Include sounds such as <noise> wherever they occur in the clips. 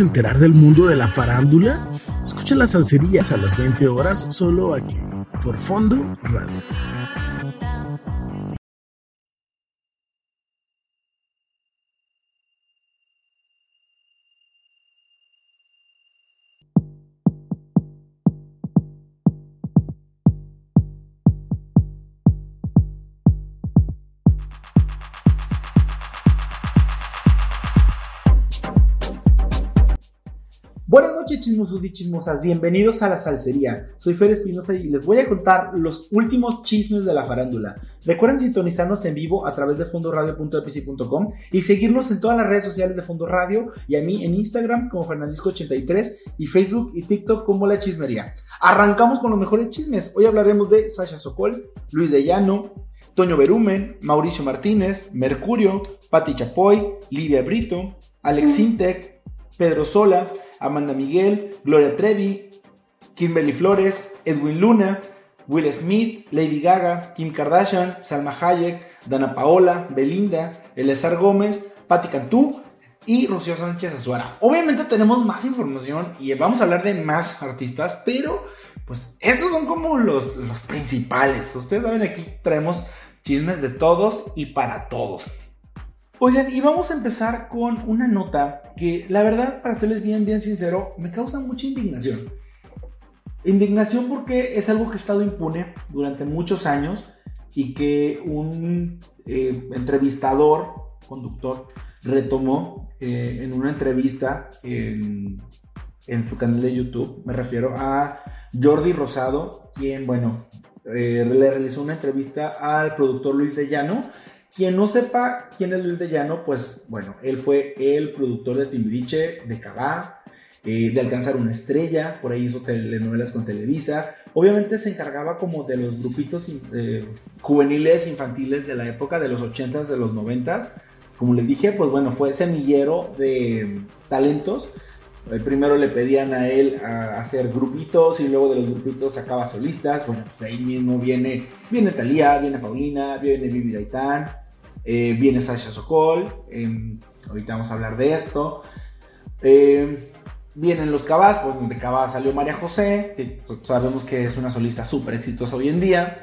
enterar del mundo de la farándula? Escucha las salserías a las 20 horas solo aquí, por Fondo Radio. Noches, chismosos y chismosas. Bienvenidos a la Salsería. Soy Fer Espinosa y les voy a contar los últimos chismes de la farándula. Recuerden sintonizarnos en vivo a través de fondoradio.epc.com y seguirnos en todas las redes sociales de Fondo Radio y a mí en Instagram como Fernandisco83 y Facebook y TikTok como La Chismería. Arrancamos con los mejores chismes. Hoy hablaremos de Sasha Sokol, Luis de Llano, Toño Berumen, Mauricio Martínez, Mercurio, Patti Chapoy, Livia Brito, Alex Sintek, Pedro Sola, Amanda Miguel, Gloria Trevi, Kimberly Flores, Edwin Luna, Will Smith, Lady Gaga, Kim Kardashian, Salma Hayek, Dana Paola, Belinda, Eleazar Gómez, Patti Cantú y Rocío Sánchez Azuara. Obviamente tenemos más información y vamos a hablar de más artistas, pero pues estos son como los, los principales. Ustedes saben, aquí traemos chismes de todos y para todos. Oigan, y vamos a empezar con una nota que la verdad, para serles bien, bien sincero, me causa mucha indignación. Indignación porque es algo que ha estado impune durante muchos años y que un eh, entrevistador, conductor, retomó eh, en una entrevista en, su canal de YouTube. Me refiero a Jordi Rosado, quien, bueno, eh, le realizó una entrevista al productor Luis de Llano. Quien no sepa quién es Luis de Llano, pues bueno, él fue el productor de Timbiriche, de Cabá, eh, de Alcanzar una Estrella, por ahí hizo telenovelas con Televisa. Obviamente se encargaba como de los grupitos eh, juveniles, infantiles de la época, de los 80s, de los 90s. Como les dije, pues bueno, fue semillero de talentos. Primero le pedían a él a hacer grupitos y luego de los grupitos sacaba solistas. Bueno, pues ahí mismo viene, viene Talía, viene Paulina, viene Vivi Gaitán, eh, viene Sasha Sokol, eh, ahorita vamos a hablar de esto. Eh, vienen los Cabas, pues de Cabas salió María José, que pues, sabemos que es una solista súper exitosa hoy en día.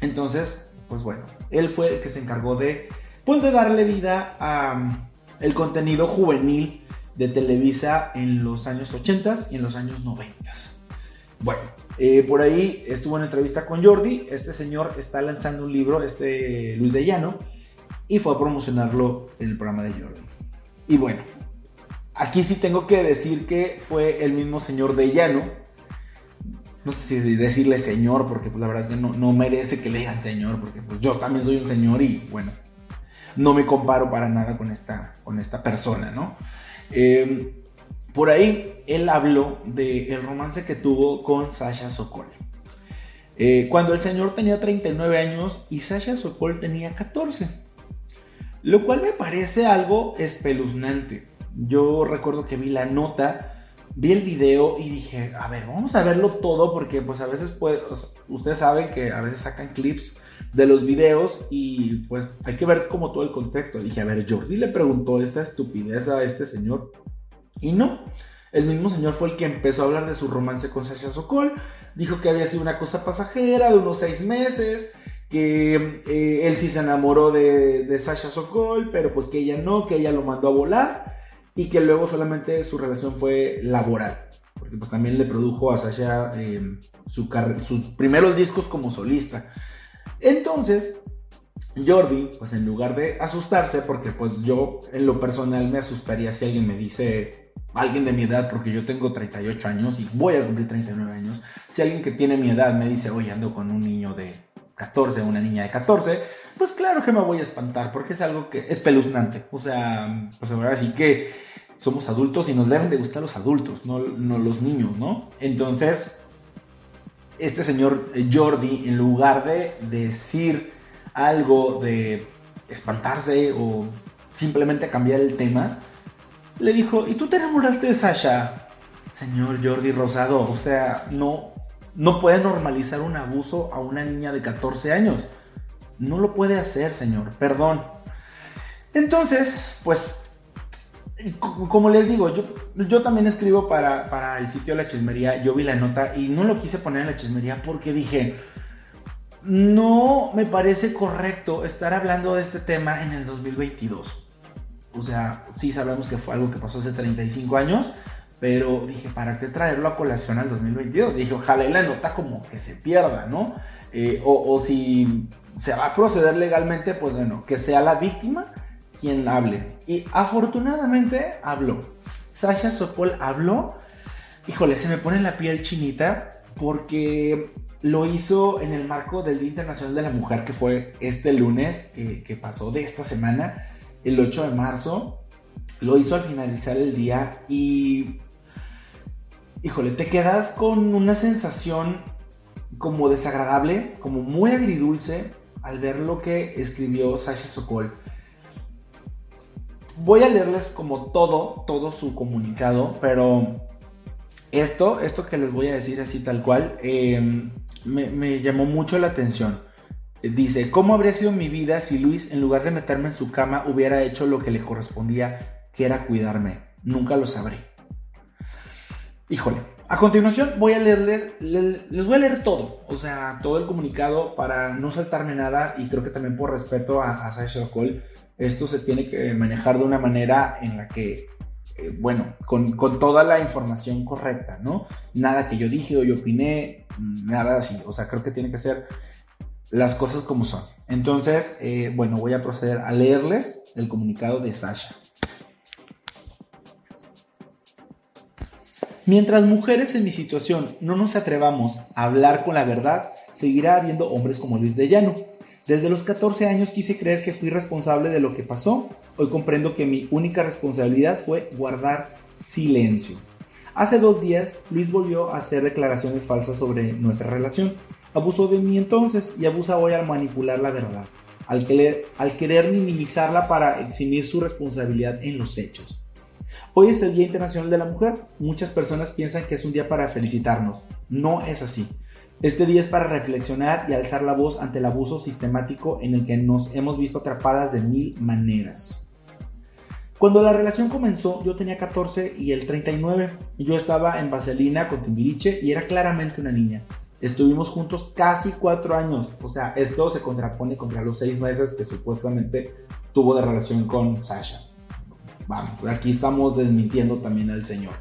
Entonces, pues bueno, él fue el que se encargó de, pues de darle vida a um, el contenido juvenil de Televisa en los años 80 y en los años 90. Bueno, eh, por ahí estuvo en entrevista con Jordi. Este señor está lanzando un libro, este Luis de Llano, y fue a promocionarlo en el programa de Jordi. Y bueno, aquí sí tengo que decir que fue el mismo señor de Llano. No sé si decirle señor, porque pues, la verdad es que no, no merece que le digan señor, porque pues, yo también soy un señor y bueno, no me comparo para nada con esta, con esta persona, ¿no? Eh, por ahí él habló del romance que tuvo con Sasha Sokol. Eh, cuando el señor tenía 39 años y Sasha Sokol tenía 14. Lo cual me parece algo espeluznante. Yo recuerdo que vi la nota, vi el video y dije, a ver, vamos a verlo todo porque pues a veces puede, ustedes saben que a veces sacan clips de los videos y pues hay que ver como todo el contexto. Dije, a ver, Jordi le preguntó esta estupidez a este señor y no. El mismo señor fue el que empezó a hablar de su romance con Sasha Sokol. Dijo que había sido una cosa pasajera de unos seis meses. Que eh, él sí se enamoró de, Sasha Sokol, pero pues que ella no, que ella lo mandó a volar. Y que luego solamente su relación fue laboral. Porque pues también le produjo a Sasha eh, su sus primeros discos como solista. Entonces, Jordi, pues en lugar de asustarse, porque pues yo en lo personal me asustaría si alguien me dice, alguien de mi edad, porque yo tengo 38 años y voy a cumplir 39 años, si alguien que tiene mi edad me dice, oye, ando con un niño de 14, una niña de 14, pues claro que me voy a espantar, porque es algo que es espeluznante. O sea, pues ahora sí que somos adultos y nos deben de gustar los adultos, no, no los niños, ¿no? Entonces, este señor Jordi, en lugar de decir algo de espantarse o simplemente cambiar el tema, le dijo, ¿y tú te enamoraste de Sasha? Señor Jordi Rosado, o sea, no, no puede normalizar un abuso a una niña de 14 años. No lo puede hacer, señor, perdón. Entonces, pues, como les digo, yo, también escribo para, para el sitio de la chismería, yo vi la nota y no lo quise poner en la chismería porque dije, no me parece correcto estar hablando de este tema en el 2022. O sea, sí sabemos que fue algo que pasó hace 35 años, pero dije, ¿para qué traerlo a colación al 2022? Dije, ojalá y la nota como que se pierda, ¿no? Eh, o, o, si se va a proceder legalmente, pues bueno, que sea la víctima quien hable. Y afortunadamente habló. Sasha Sokol habló. Híjole, se me pone la piel chinita porque lo hizo en el marco del Día Internacional de la Mujer, que fue este lunes, que pasó de esta semana, el 8 de marzo. Lo hizo al finalizar el día y híjole, te quedas con una sensación como desagradable, como muy agridulce al ver lo que escribió Sasha Sokol. Voy a leerles como todo, todo su comunicado, pero esto, esto que les voy a decir así tal cual, em, me, me llamó mucho la atención. Dice, ¿cómo habría sido mi vida si Luis, en lugar de meterme en su cama, hubiera hecho lo que le correspondía, que era cuidarme? Nunca lo sabré. Híjole, a continuación voy a leerles, les, voy a leer todo, o sea, todo el comunicado para no saltarme nada y creo que también por respeto a, a Sasha Cole, esto se tiene que manejar de una manera en la que, eh, bueno, con, con, toda la información correcta, ¿no? Nada que yo dije o yo opiné, nada así, o sea, creo que tiene que ser las cosas como son. Entonces, eh, bueno, voy a proceder a leerles el comunicado de Sasha. Mientras mujeres en mi situación no nos atrevamos a hablar con la verdad, seguirá habiendo hombres como Luis de Llano. Desde los 14 años quise creer que fui responsable de lo que pasó. Hoy comprendo que mi única responsabilidad fue guardar silencio. Hace dos días, Luis volvió a hacer declaraciones falsas sobre nuestra relación. Abusó de mí entonces y abusa hoy al manipular la verdad, al al querer minimizarla para eximir su responsabilidad en los hechos. Hoy es el Día Internacional de la Mujer. Muchas personas piensan que es un día para felicitarnos. No es así. Este día es para reflexionar y alzar la voz ante el abuso sistemático en el que nos hemos visto atrapadas de mil maneras. Cuando la relación comenzó, yo tenía 14 y él 39. Yo estaba en Vaselina con Timbiriche y era claramente una niña. Estuvimos juntos casi cuatro años. O sea, esto se contrapone contra los seis meses que supuestamente tuvo de relación con Sasha. Aquí estamos desmintiendo también al Señor.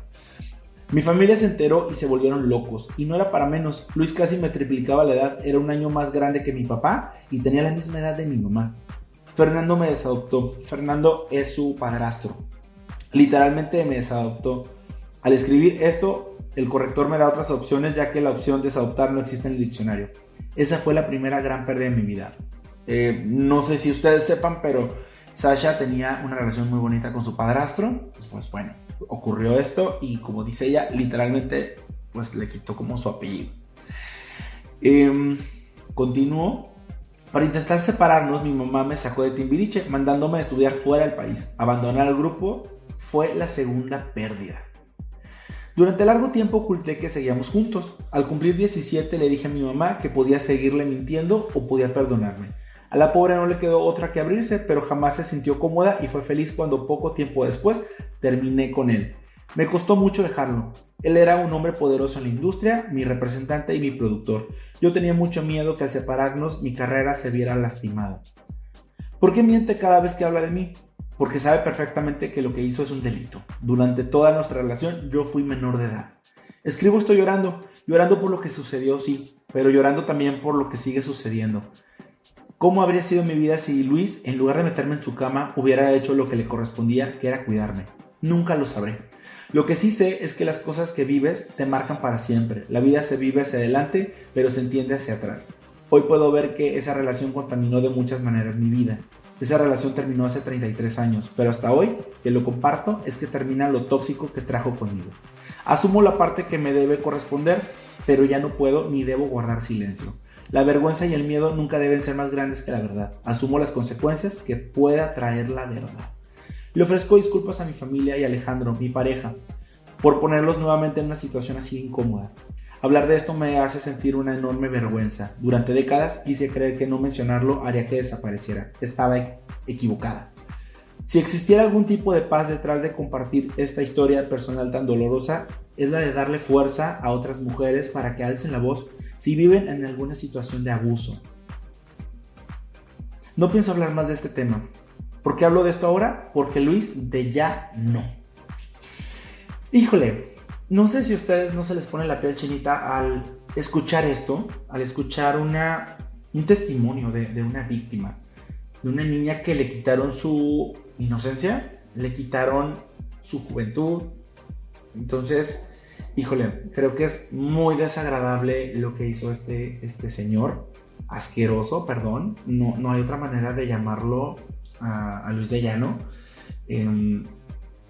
Mi familia se enteró y se volvieron locos. Y no era para menos. Luis casi me triplicaba la edad. Era un año más grande que mi papá y tenía la misma edad de mi mamá. Fernando me desadoptó. Fernando es su padrastro. Literalmente me desadoptó. Al escribir esto, el corrector me da otras opciones ya que la opción desadoptar no existe en el diccionario. Esa fue la primera gran pérdida de mi vida. Eh, no sé si ustedes sepan, pero Sasha tenía una relación muy bonita con su padrastro, pues, bueno, ocurrió esto y como dice ella, literalmente pues le quitó como su apellido. Eh, continuó. Para intentar separarnos, mi mamá me sacó de Timbiriche, mandándome a estudiar fuera del país. Abandonar el grupo fue la segunda pérdida. Durante largo tiempo oculté que seguíamos juntos. Al cumplir 17 le dije a mi mamá que podía seguirle mintiendo o podía perdonarme. A la pobre no le quedó otra que abrirse, pero jamás se sintió cómoda y fue feliz cuando poco tiempo después terminé con él. Me costó mucho dejarlo. Él era un hombre poderoso en la industria, mi representante y mi productor. Yo tenía mucho miedo que al separarnos mi carrera se viera lastimada. ¿Por qué miente cada vez que habla de mí? Porque sabe perfectamente que lo que hizo es un delito. Durante toda nuestra relación yo fui menor de edad. Escribo estoy llorando, llorando por lo que sucedió, sí, pero llorando también por lo que sigue sucediendo. ¿Cómo habría sido mi vida si Luis, en lugar de meterme en su cama, hubiera hecho lo que le correspondía, que era cuidarme? Nunca lo sabré. Lo que sí sé es que las cosas que vives te marcan para siempre. La vida se vive hacia adelante, pero se entiende hacia atrás. Hoy puedo ver que esa relación contaminó de muchas maneras mi vida. Esa relación terminó hace 33 años, pero hasta hoy, que lo comparto, es que termina lo tóxico que trajo conmigo. Asumo la parte que me debe corresponder, pero ya no puedo ni debo guardar silencio. La vergüenza y el miedo nunca deben ser más grandes que la verdad. Asumo las consecuencias que pueda traer la verdad. Le ofrezco disculpas a mi familia y a Alejandro, mi pareja, por ponerlos nuevamente en una situación así incómoda. Hablar de esto me hace sentir una enorme vergüenza. Durante décadas quise creer que no mencionarlo haría que desapareciera. Estaba equivocada. Si existiera algún tipo de paz detrás de compartir esta historia personal tan dolorosa, es la de darle fuerza a otras mujeres para que alcen la voz si viven en alguna situación de abuso. No pienso hablar más de este tema. ¿Por qué hablo de esto ahora? Porque Luis de ya no. Híjole, no sé si a ustedes no se les pone la piel chinita al escuchar esto, al escuchar una, un testimonio de, de una víctima, de una niña que le quitaron su inocencia, le quitaron su juventud. Entonces, híjole, creo que es muy desagradable lo que hizo este, este señor, asqueroso, perdón, no, no hay otra manera de llamarlo a, Luis de Llano. Em,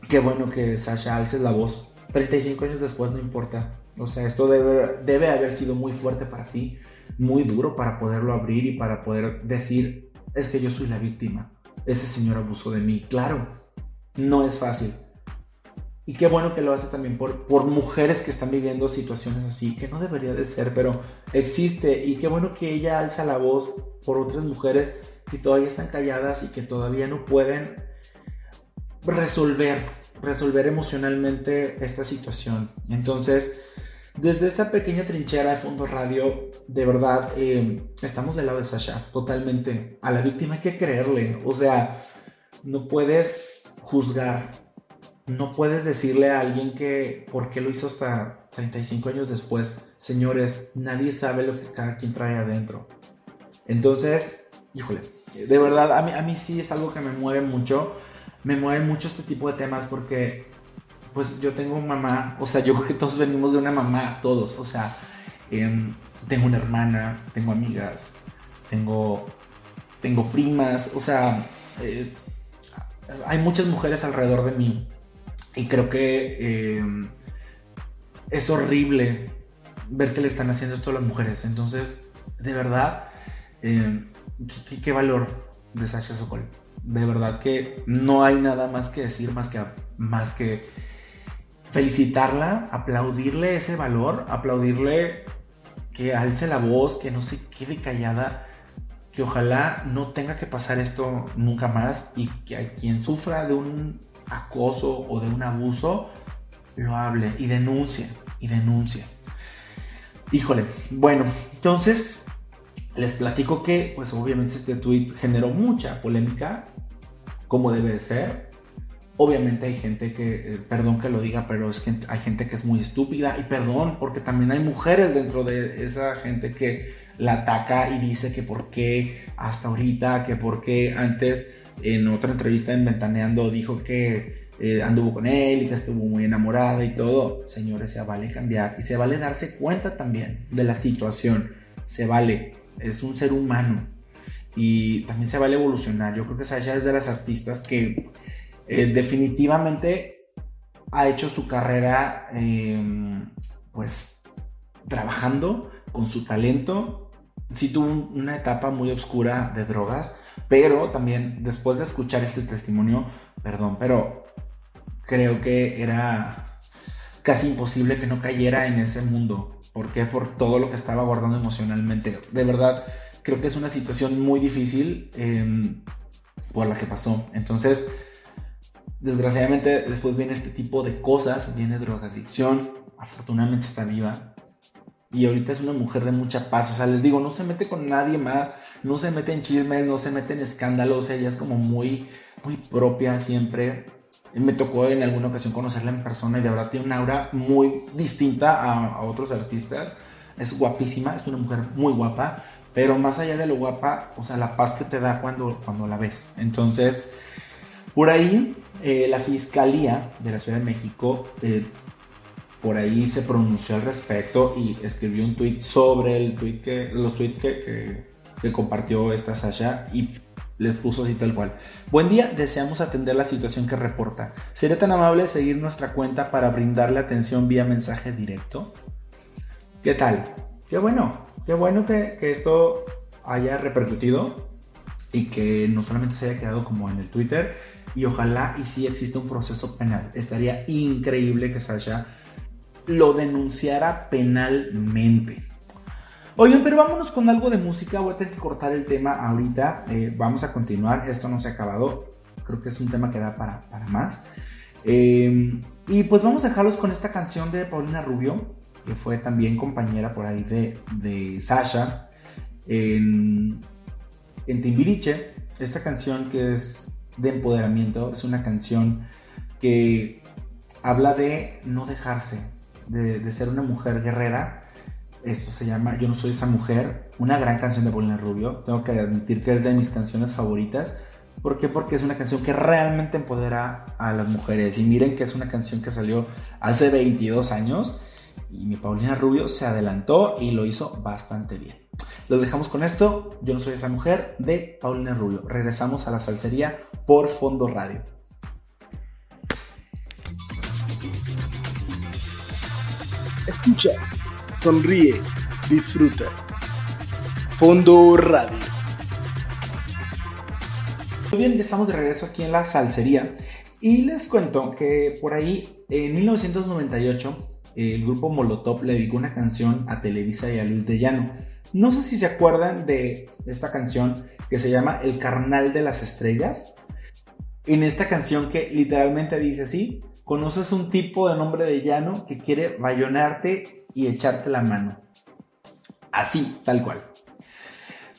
qué bueno que Sasha alce la voz 35 años después no importa. O sea, esto debe, debe haber sido muy fuerte para ti, muy duro para poderlo abrir y para poder decir, es que yo soy la víctima. Ese señor abusó de mí. Claro, no es fácil. Y qué bueno que lo hace también por, por mujeres que están viviendo situaciones así, que no debería de ser, pero existe. Y qué bueno que ella alza la voz por otras mujeres que todavía están calladas y que todavía no pueden resolver resolver emocionalmente esta situación. Entonces, desde esta pequeña trinchera de Fondo Radio, de verdad, eh, estamos del lado de Sasha, totalmente. A la víctima hay que creerle. O sea, no puedes juzgar, no puedes decirle a alguien que por qué lo hizo hasta 35 años después. Señores, nadie sabe lo que cada quien trae adentro. Entonces, híjole, de verdad, a mí, a mí sí es algo que me mueve mucho. Me mueven mucho este tipo de temas porque, pues yo tengo mamá, o sea, yo creo que todos venimos de una mamá, todos, o sea, em, tengo una hermana, tengo amigas, tengo, tengo primas, o sea, eh, hay muchas mujeres alrededor de mí y creo que em, es horrible ver que le están haciendo esto a las mujeres. Entonces, de verdad, em, ¿qué, valor de Sasha Sokol de verdad que no hay nada más que decir, más que, más que felicitarla, aplaudirle ese valor, aplaudirle que alce la voz, que no se quede callada, que ojalá no tenga que pasar esto nunca más y que a quien sufra de un acoso o de un abuso lo hable y denuncie y denuncie. Híjole, bueno, entonces les platico que, pues obviamente este tweet generó mucha polémica, como debe de ser. Obviamente hay gente que, eh, perdón que lo diga, pero es que hay gente que es muy estúpida y perdón, porque también hay mujeres dentro de esa gente que la ataca y dice que por qué hasta ahorita, que por qué antes en otra entrevista en Ventaneando dijo que eh, anduvo con él y que estuvo muy enamorada y todo. Señores, se vale cambiar y se vale darse cuenta también de la situación. Se vale, es un ser humano y también se vale evolucionar. Yo creo que Sasha es de las artistas que eh, definitivamente ha hecho su carrera em, pues trabajando con su talento. Sí tuvo una etapa muy oscura de drogas, pero también después de escuchar este testimonio, perdón, pero creo que era casi imposible que no cayera en ese mundo. ¿Por qué? Por todo lo que estaba guardando emocionalmente. De verdad, creo que es una situación muy difícil em, por la que pasó. Entonces, desgraciadamente después viene este tipo de cosas, viene drogadicción, afortunadamente está viva. Y ahorita es una mujer de mucha paz. O sea, les digo, no se mete con nadie más, no se mete en chismes, no se mete en escándalos. Ella es como muy, muy propia siempre. Me tocó en alguna ocasión conocerla en persona y de verdad tiene una aura muy distinta a, otros artistas. Es guapísima, es una mujer muy guapa. Pero más allá de lo guapa, o sea, la paz que te da cuando, cuando la ves. Entonces, por ahí, eh, la Fiscalía de la Ciudad de México, eh, por ahí se pronunció al respecto y escribió un tweet sobre el tweet que, los tweets que, que compartió esta Sasha y les puso así tal cual. Buen día, deseamos atender la situación que reporta. ¿Sería tan amable seguir nuestra cuenta para brindarle atención vía mensaje directo? ¿Qué tal? Qué bueno, qué bueno que, esto haya repercutido y que no solamente se haya quedado como en el Twitter y ojalá y sí exista un proceso penal. Estaría increíble que Sasha lo denunciara penalmente. Oigan, pero vámonos con algo de música. Voy a tener que cortar el tema ahorita. Eh, vamos a continuar. Esto no se ha acabado. Creo que es un tema que da para, más. Eh, y pues vamos a dejarlos con esta canción de Paulina Rubio, que fue también compañera por ahí de, de Sasha en, en Timbiriche. Esta canción que es de empoderamiento, es una canción que habla de no dejarse, de, ser una mujer guerrera esto se llama Yo no soy esa mujer, una gran canción de Paulina Rubio. Tengo que admitir que es de mis canciones favoritas. ¿Por qué? Porque es una canción que realmente empodera a las mujeres. Y miren que es una canción que salió hace 22 años y mi Paulina Rubio se adelantó y lo hizo bastante bien. Los dejamos con esto. Yo no soy esa mujer de Paulina Rubio. Regresamos a la salsería por Fondo Radio. Escucha sonríe, disfruta. Fondo Radio. Muy bien, ya estamos de regreso aquí en la salsería y les cuento que por ahí en 1998 el grupo Molotov le dedicó una canción a Televisa y a Luis de Llano. No sé si se acuerdan de esta canción que se llama El Carnal de las Estrellas. En esta canción que literalmente dice así, conoces un tipo de nombre de llano que quiere bayonarte y echarte la mano. Así, tal cual.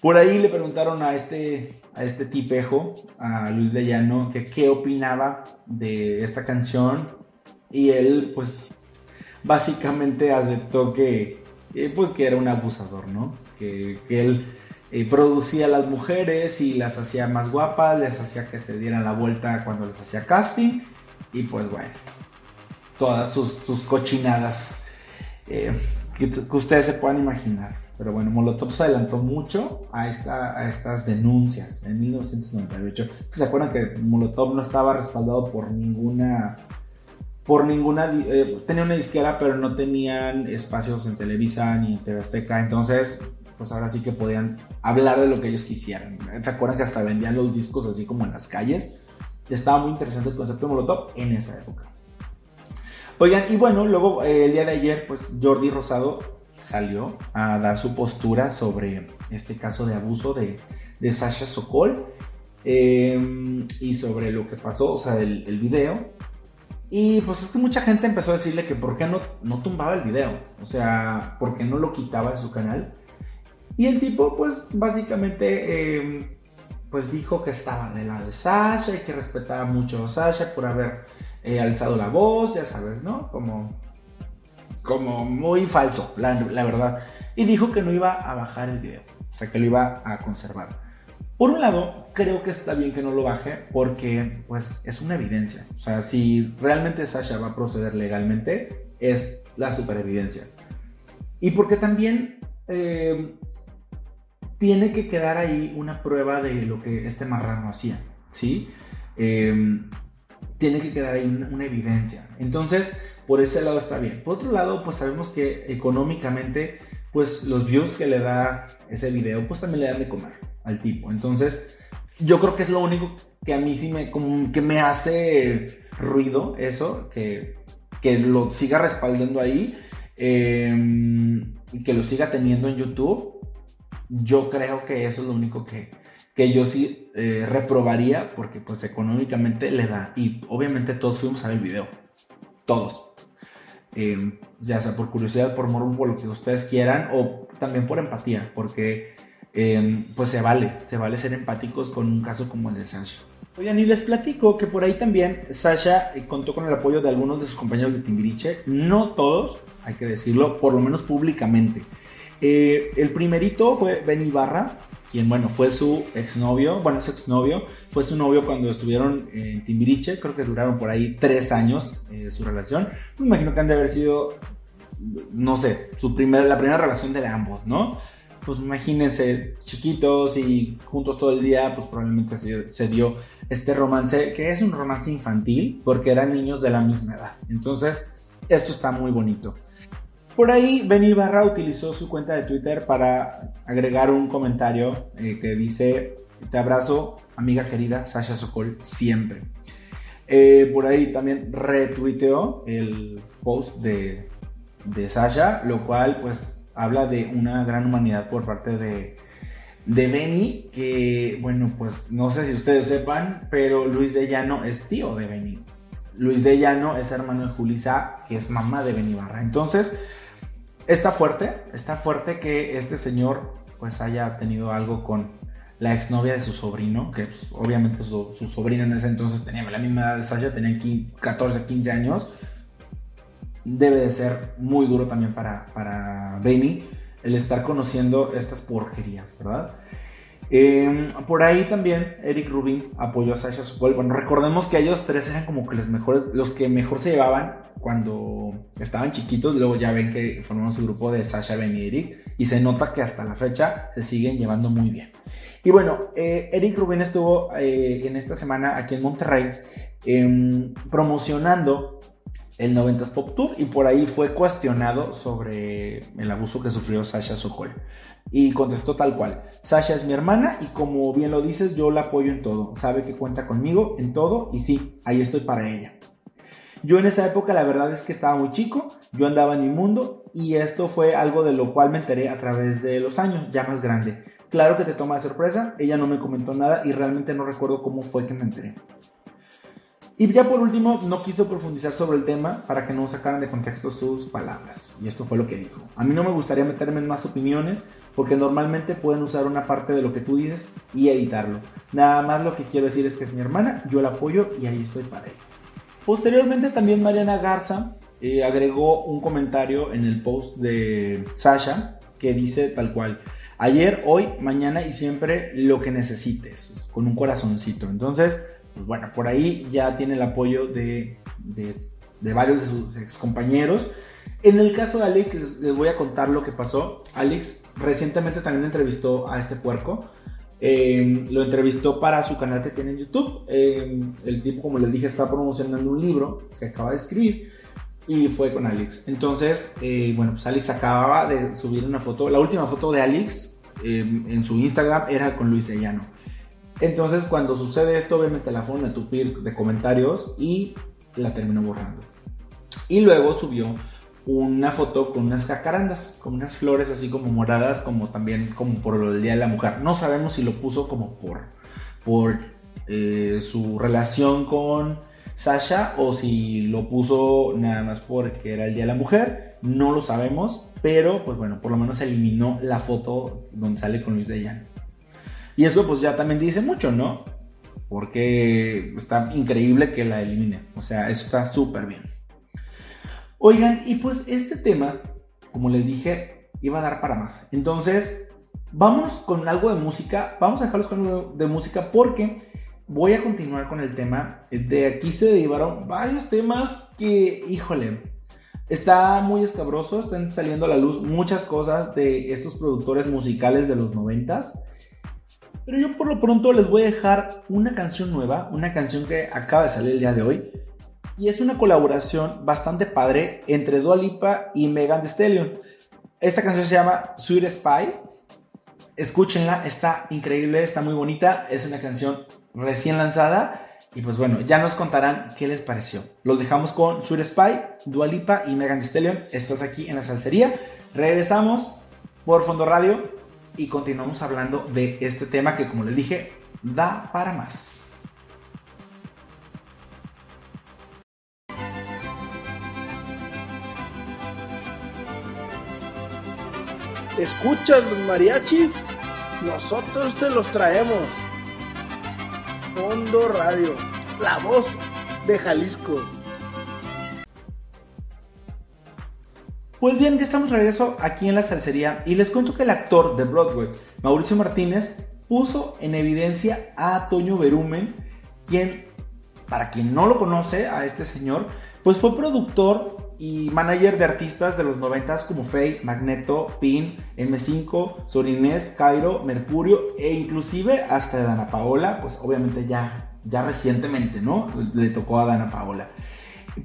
Por ahí le preguntaron a este, a este tipejo, a Luis de Llano, que qué opinaba de esta canción. Y él, pues, básicamente aceptó que, eh, pues, que era un abusador, ¿no? Que, él eh, producía a las mujeres y las hacía más guapas, les hacía que se dieran la vuelta cuando les hacía casting. Y pues, bueno, todas sus, sus cochinadas eh, que, ustedes se puedan imaginar. Pero bueno, Molotov se adelantó mucho a, esta, a estas denuncias en 1998. ¿Se acuerdan que Molotov no estaba respaldado por ninguna... Por ninguna... Eh, tenía una disquera, pero no tenían espacios en Televisa ni en TV Azteca. Entonces, pues ahora sí que podían hablar de lo que ellos quisieran. ¿Se acuerdan que hasta vendían los discos así como en las calles? Estaba muy interesante el concepto de Molotov en esa época. Oigan, y bueno, luego eh, el día de ayer, pues Jordi Rosado salió a dar su postura sobre este caso de abuso de, Sasha Sokol em, y sobre lo que pasó, o sea, el, el, video. Y pues es que mucha gente empezó a decirle que por qué no, no tumbaba el video, o sea, por qué no lo quitaba de su canal. Y el tipo, pues básicamente, em, pues dijo que estaba de lado de Sasha y que respetaba mucho a Sasha por haber He alzado la voz, ya sabes, ¿no? Como, como muy falso, la, verdad. Y dijo que no iba a bajar el video, o sea, que lo iba a conservar. Por un lado, creo que está bien que no lo baje porque pues es una evidencia. O sea, si realmente Sasha va a proceder legalmente, es la superevidencia. Y porque también eh, tiene que quedar ahí una prueba de lo que este marrano hacía, ¿sí? Eh, tiene que quedar ahí una, evidencia. Entonces, por ese lado está bien. Por otro lado, pues sabemos que económicamente, pues los views que le da ese video, pues también le dan de comer al tipo. Entonces, yo creo que es lo único que a mí sí me, como que me hace ruido eso, que, que lo siga respaldando ahí em, y que lo siga teniendo en YouTube. Yo creo que eso es lo único que, que yo sí eh, reprobaría porque pues económicamente le da. Y obviamente todos fuimos a ver el video. Todos. Em, ya sea por curiosidad, por morbo, por lo que ustedes quieran, o también por empatía, porque em, pues se vale, se vale ser empáticos con un caso como el de Sasha. Oigan, y les platico que por ahí también Sasha eh, contó con el apoyo de algunos de sus compañeros de Timbiriche, no todos, hay que decirlo, por lo menos públicamente. Eh, el primerito fue Ben Ibarra, quien, bueno, fue su exnovio, bueno, es exnovio, fue su novio cuando estuvieron en Timbiriche, creo que duraron por ahí tres años eh, su relación. Me imagino que han de haber sido, no sé, su la primera relación de ambos, ¿no? Pues imagínense, chiquitos y juntos todo el día, pues probablemente se dio este romance, que es un romance infantil, porque eran niños de la misma edad. Entonces, esto está muy bonito. Por ahí, Benny Barra utilizó su cuenta de Twitter para agregar un comentario eh, que dice: Te abrazo, amiga querida Sasha Sokol, siempre. Eh, por ahí también retuiteó el post de, de Sasha, lo cual pues habla de una gran humanidad por parte de, de Benny, que bueno, pues no sé si ustedes sepan, pero Luis de Llano es tío de Benny. Luis de Llano es hermano de Julisa, que es mamá de Benny Barra. Entonces, está fuerte, está fuerte que este señor pues haya tenido algo con la exnovia de su sobrino, que pues, obviamente su, sobrina en ese entonces tenía la misma edad de Sasha, tenía 14, 15 años. Debe de ser muy duro también para, para Benny el estar conociendo estas porquerías, ¿verdad? Em, por ahí también Eric Rubin apoyó a Sasha Sokol. Bueno, recordemos que ellos tres eran como que los mejores, los que mejor se llevaban cuando estaban chiquitos. Luego ya ven que formaron su grupo de Sasha, Ben y Eric. Y se nota que hasta la fecha se siguen llevando muy bien. Y bueno, eh, Eric Rubin estuvo eh, en esta semana aquí en Monterrey em, promocionando el 90s Pop Tour y por ahí fue cuestionado sobre el abuso que sufrió Sasha Sokol. Y contestó tal cual, Sasha es mi hermana y como bien lo dices, yo la apoyo en todo. Sabe que cuenta conmigo en todo y sí, ahí estoy para ella. Yo en esa época la verdad es que estaba muy chico, yo andaba en mi mundo y esto fue algo de lo cual me enteré a través de los años, ya más grande. Claro que te toma de sorpresa, ella no me comentó nada y realmente no recuerdo cómo fue que me enteré. Y ya por último, no quiso profundizar sobre el tema para que no sacaran de contexto sus palabras. Y esto fue lo que dijo. A mí no me gustaría meterme en más opiniones porque normalmente pueden usar una parte de lo que tú dices y editarlo. Nada más lo que quiero decir es que es mi hermana, yo la apoyo y ahí estoy para ella. Posteriormente también Mariana Garza eh, agregó un comentario en el post de Sasha que dice tal cual. Ayer, hoy, mañana y siempre lo que necesites, con un corazoncito. Entonces, pues bueno, por ahí ya tiene el apoyo de, varios de sus ex compañeros. En el caso de Alex, les, voy a contar lo que pasó. Alex recientemente también entrevistó a este puerco. Em, lo entrevistó para su canal que tiene en YouTube. Em, el tipo, como les dije, está promocionando un libro que acaba de escribir y fue con Alex. Entonces, eh, bueno, pues Alex acababa de subir una foto. La última foto de Alex em, en su Instagram era con Luis Ellano. Entonces, cuando sucede esto, obviamente la forma de tupir de comentarios y la terminó borrando. Y luego subió una foto con unas jacarandas, con unas flores así como moradas, como también como por lo del Día de la Mujer. No sabemos si lo puso como por, por eh, su relación con Sasha o si lo puso nada más porque era el Día de la Mujer. No lo sabemos, pero pues bueno, por lo menos eliminó la foto donde sale con Luis de Llano. Y eso pues ya también dice mucho, ¿no? Porque está increíble que la elimine. O sea, eso está súper bien. Oigan, y pues este tema, como les dije, iba a dar para más. Entonces, vamos con algo de música. Vamos a dejarlos con algo de música porque voy a continuar con el tema. De aquí se derivaron varios temas que, híjole, está muy escabroso. Están saliendo a la luz muchas cosas de estos productores musicales de los noventas. Pero yo por lo pronto les voy a dejar una canción nueva, una canción que acaba de salir el día de hoy. Y es una colaboración bastante padre entre Dua Lipa y Megan Thee Stallion. Esta canción se llama Sweet Spy. Escúchenla, está increíble, está muy bonita. Es una canción recién lanzada. Y pues bueno, ya nos contarán qué les pareció. Los dejamos con Sweet Spy, Dua Lipa y Megan Thee Stallion. Estás aquí en la salsería. Regresamos por Fondo Radio y continuamos hablando de este tema que como les dije, da para más. ¿Escuchas los mariachis? Nosotros te los traemos. Fondo Radio, la voz de Jalisco. Pues bien, ya estamos de regreso aquí en la salsería y les cuento que el actor de Broadway, Mauricio Martínez, puso en evidencia a Toño Berumen, quien, para quien no lo conoce, a este señor, pues fue productor y manager de artistas de los 90 como Faye, Magneto, Pin, M5, Sorinés, Cairo, Mercurio e inclusive hasta Dana Paola, pues obviamente ya, ya recientemente, ¿no? Le tocó a Dana Paola.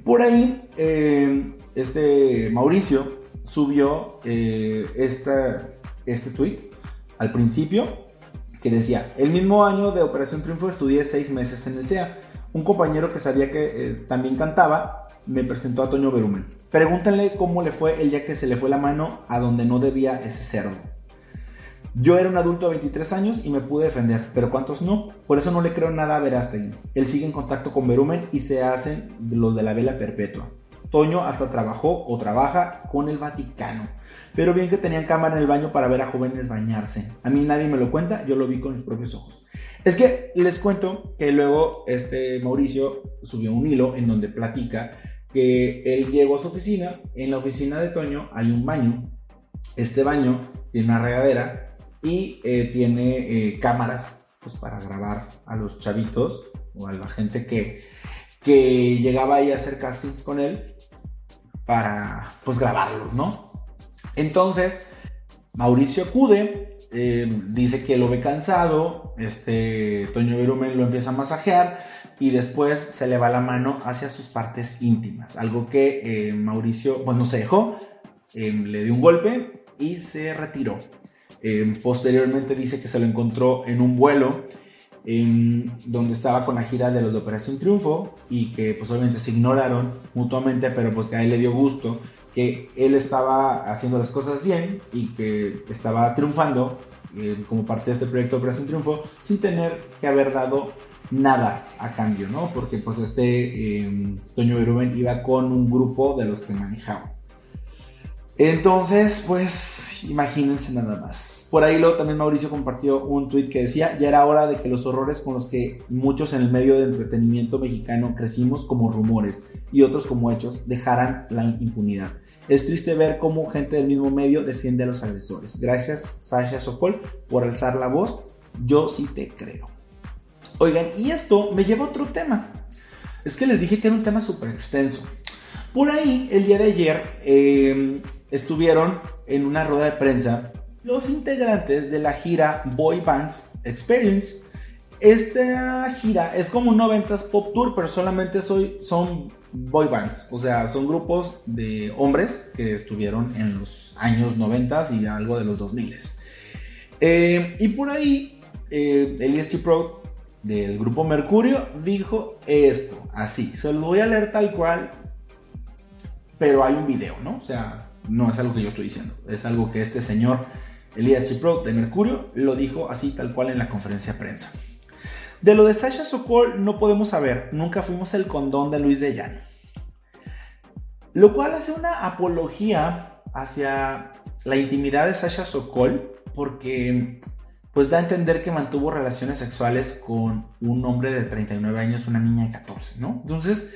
Por ahí, eh, este Mauricio subió eh, este tweet al principio que decía, el mismo año de Operación Triunfo estudié seis meses en el SEA. Un compañero que sabía que eh, también cantaba me presentó a Toño Berumen. Pregúntenle cómo le fue el día que se le fue la mano a donde no debía ese cerdo. Yo era un adulto de 23 años y me pude defender, pero ¿cuántos no? Por eso no le creo nada a Verástegui. Él sigue en contacto con Berumen y se hacen los de la vela perpetua. Toño hasta trabajó o trabaja con el Vaticano. Pero bien que tenían cámara en el baño para ver a jóvenes bañarse. A mí nadie me lo cuenta, yo lo vi con mis propios ojos. Es que les cuento que luego este Mauricio subió un hilo en donde platica que él llegó a su oficina. En la oficina de Toño hay un baño. Este baño tiene una regadera y eh, tiene eh, cámaras pues, para grabar a los chavitos o a la gente que, que llegaba ahí a hacer castings con él para pues grabarlos, ¿no? Entonces, Mauricio acude, eh, dice que lo ve cansado, este, Toño Virumen lo empieza a masajear y después se le va la mano hacia sus partes íntimas, algo que eh, Mauricio, pues no se dejó, eh, le dio un golpe y se retiró. posteriormente dice que se lo encontró en un vuelo donde estaba con la gira de los de Operación Triunfo y que pues obviamente se ignoraron mutuamente, pero pues que a él le dio gusto que él estaba haciendo las cosas bien y que estaba triunfando eh, como parte de este proyecto de Operación Triunfo sin tener que haber dado nada a cambio, ¿no? Porque pues este eh, Toño Beruben iba con un grupo de los que manejaba. Entonces, pues imagínense nada más. Por ahí luego también Mauricio compartió un tweet que decía, ya era hora de que los horrores con los que muchos en el medio de entretenimiento mexicano crecimos como rumores y otros como hechos dejaran la impunidad. Es triste ver cómo gente del mismo medio defiende a los agresores. Gracias Sasha Sokol por alzar la voz. Yo sí te creo. Oigan, y esto me lleva a otro tema. Es que les dije que era un tema súper extenso. Por ahí, el día de ayer, eh, estuvieron en una rueda de prensa los integrantes de la gira Boy Bands Experience. Esta gira es como un 90s pop tour, pero solamente son boy bands, o sea, son grupos de hombres que estuvieron en los años 90 y algo de los 2000. Eh, y por ahí, eh, el Pro del grupo Mercurio dijo esto, así, se lo voy a leer tal cual, pero hay un video, ¿no? O sea, no es algo que yo estoy diciendo, es algo que este señor Elías Chipro de Mercurio lo dijo así tal cual en la conferencia de prensa. De lo de Sasha Sokol no podemos saber, nunca fuimos el condón de Luis de Llano. Lo cual hace una apología hacia la intimidad de Sasha Sokol porque pues da a entender que mantuvo relaciones sexuales con un hombre de 39 años, una niña de 14, ¿no? Entonces,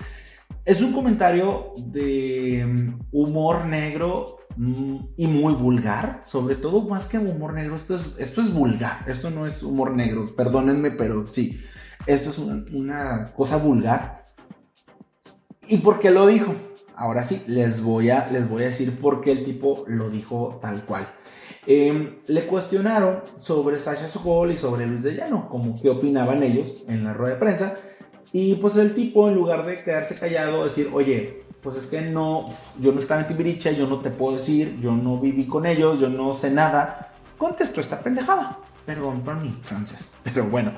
es un comentario de mm, humor negro mm, y muy vulgar, sobre todo más que humor negro, esto es, esto es vulgar, esto no es humor negro, perdónenme, pero sí, esto es una, cosa vulgar. ¿Y por qué lo dijo? Ahora sí, les voy a, les voy a decir por qué el tipo lo dijo tal cual. Em, le cuestionaron sobre Sasha Sokol y sobre Luis de Llano, como qué opinaban ellos en la rueda de prensa. Y pues el tipo, en lugar de quedarse callado, decir, oye, pues es que no, yo no estaba en Tibiricha, yo no te puedo decir, yo no viví con ellos, yo no sé nada, contestó esta pendejada. Perdón por mí, francés. <laughs> Pero bueno,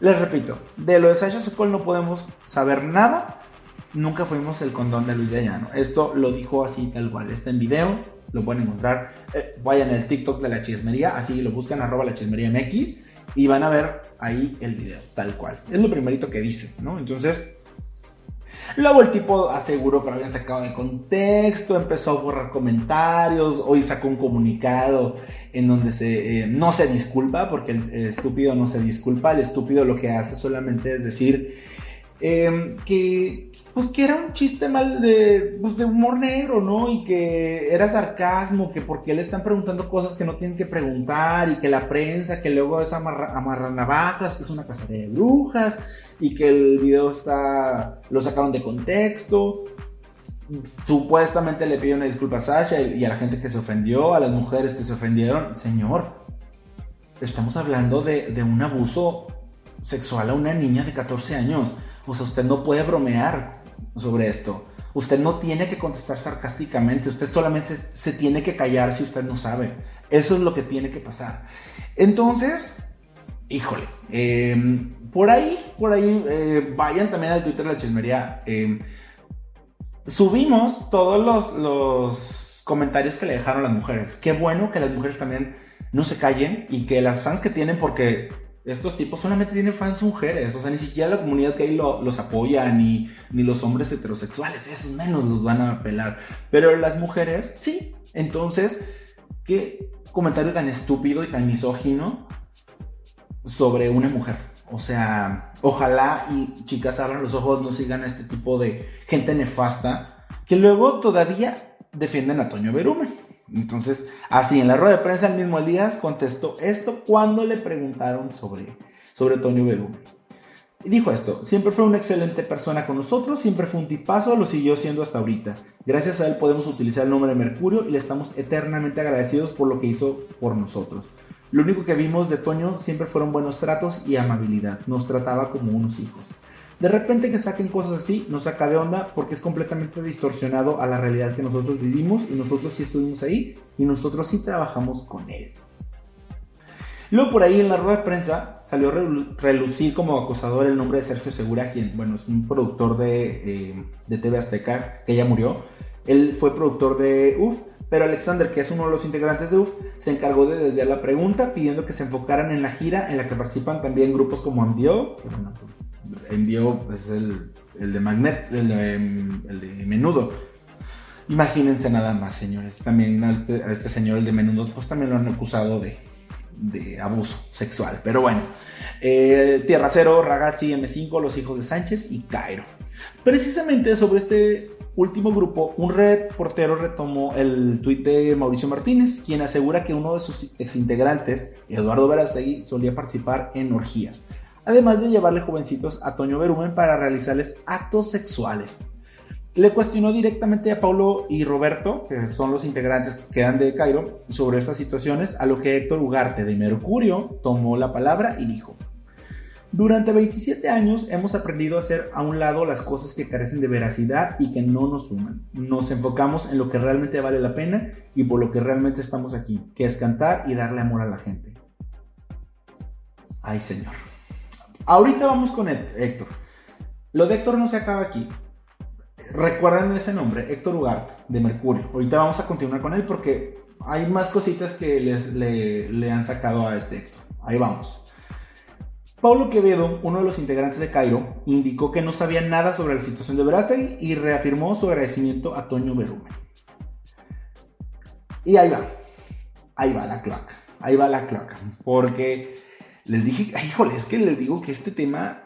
les repito, de lo de Sasha Sokol no podemos saber nada. Nunca fuimos el condón de Luis de Llano. Esto lo dijo así tal cual. Está en video, lo pueden encontrar. Eh, vayan al TikTok de la chismería, así lo buscan arroba la chismería MX y van a ver ahí el video, tal cual. Es lo primerito que dice, ¿no? Entonces, Luego el tipo aseguró que lo habían sacado de contexto, empezó a borrar comentarios, hoy sacó un comunicado en donde se, eh, no se disculpa, porque el, estúpido no se disculpa, el estúpido lo que hace solamente es decir em, que, pues que era un chiste mal de, pues de humor negro, ¿no? Y que era sarcasmo, que porque le están preguntando cosas que no tienen que preguntar y que la prensa, que luego es amarra, navajas, que es una cacería de brujas y que el video está, lo sacaron de contexto. Supuestamente le pidió una disculpa a Sasha y a la gente que se ofendió, a las mujeres que se ofendieron. Señor, estamos hablando de un abuso sexual a una niña de 14 años. O sea, usted no puede bromear sobre esto. Usted no tiene que contestar sarcásticamente, usted solamente se tiene que callar si usted no sabe. Eso es lo que tiene que pasar. Entonces, híjole, em, por ahí, por ahí, eh, vayan también al Twitter de la chismería. Em, subimos todos los, los comentarios que le dejaron las mujeres. Qué bueno que las mujeres también no se callen y que las fans que tienen, porque estos tipos solamente tienen fans mujeres, o sea, ni siquiera la comunidad que hay los apoya, ni, ni los hombres heterosexuales, esos menos los van a apelar. Pero las mujeres, sí. Entonces, qué comentario tan estúpido y tan misógino sobre una mujer. O sea, ojalá y chicas abran los ojos, no sigan a este tipo de gente nefasta que luego todavía defienden a Toño Berumen. Entonces, así en la rueda de prensa el mismo Elías contestó esto cuando le preguntaron sobre, sobre Toño dijo esto, siempre fue una excelente persona con nosotros, siempre fue un tipazo, lo siguió siendo hasta ahorita. Gracias a él podemos utilizar el nombre de Mercurio y le estamos eternamente agradecidos por lo que hizo por nosotros. Lo único que vimos de Toño siempre fueron buenos tratos y amabilidad. Nos trataba como unos hijos. De repente que saquen cosas así nos saca de onda porque es completamente distorsionado a la realidad que nosotros vivimos y nosotros sí estuvimos ahí y nosotros sí trabajamos con él. Luego por ahí en la rueda de prensa salió a relucir como acosador el nombre de Sergio Segura, quien, bueno, es un productor de, eh, de TV Azteca que ya murió. Él fue productor de UF pero Alexander, que es uno de los integrantes de UF, se encargó de desviar la pregunta pidiendo que se enfocaran en la gira en la que participan también grupos como Amdio, Amdio es el, de Magnet, el de, Menudo. Imagínense nada más, señores. También a este señor, el de Menudo, pues también lo han acusado de, abuso sexual. Pero bueno, eh, Tierra Cero, Ragazzi, M5, Los Hijos de Sánchez y Cairo. Precisamente sobre este último grupo, un reportero retomó el tuit de Mauricio Martínez, quien asegura que uno de sus exintegrantes, Eduardo Verastegui, solía participar en orgías, además de llevarle jovencitos a Toño Berumen para realizarles actos sexuales. Le cuestionó directamente a Paulo y Roberto, que son los integrantes que quedan de Cairo, sobre estas situaciones, a lo que Héctor Ugarte de Mercurio tomó la palabra y dijo, durante 27 años hemos aprendido a hacer a un lado las cosas que carecen de veracidad y que no nos suman. Nos enfocamos en lo que realmente vale la pena y por lo que realmente estamos aquí, que es cantar y darle amor a la gente. Ay, señor. Ahorita vamos con Héctor. Lo de Héctor no se acaba aquí. Recuerden ese nombre, Héctor Ugarte, de Mercurio. Ahorita vamos a continuar con él porque hay más cositas que les, le, han sacado a este Héctor. Ahí vamos. Paulo Quevedo, uno de los integrantes de Cairo, indicó que no sabía nada sobre la situación de Verástegui y reafirmó su agradecimiento a Toño Berumen. Y ahí va, ahí va la cloaca, ahí va la cloaca, porque les dije, híjole, es que les digo que este tema,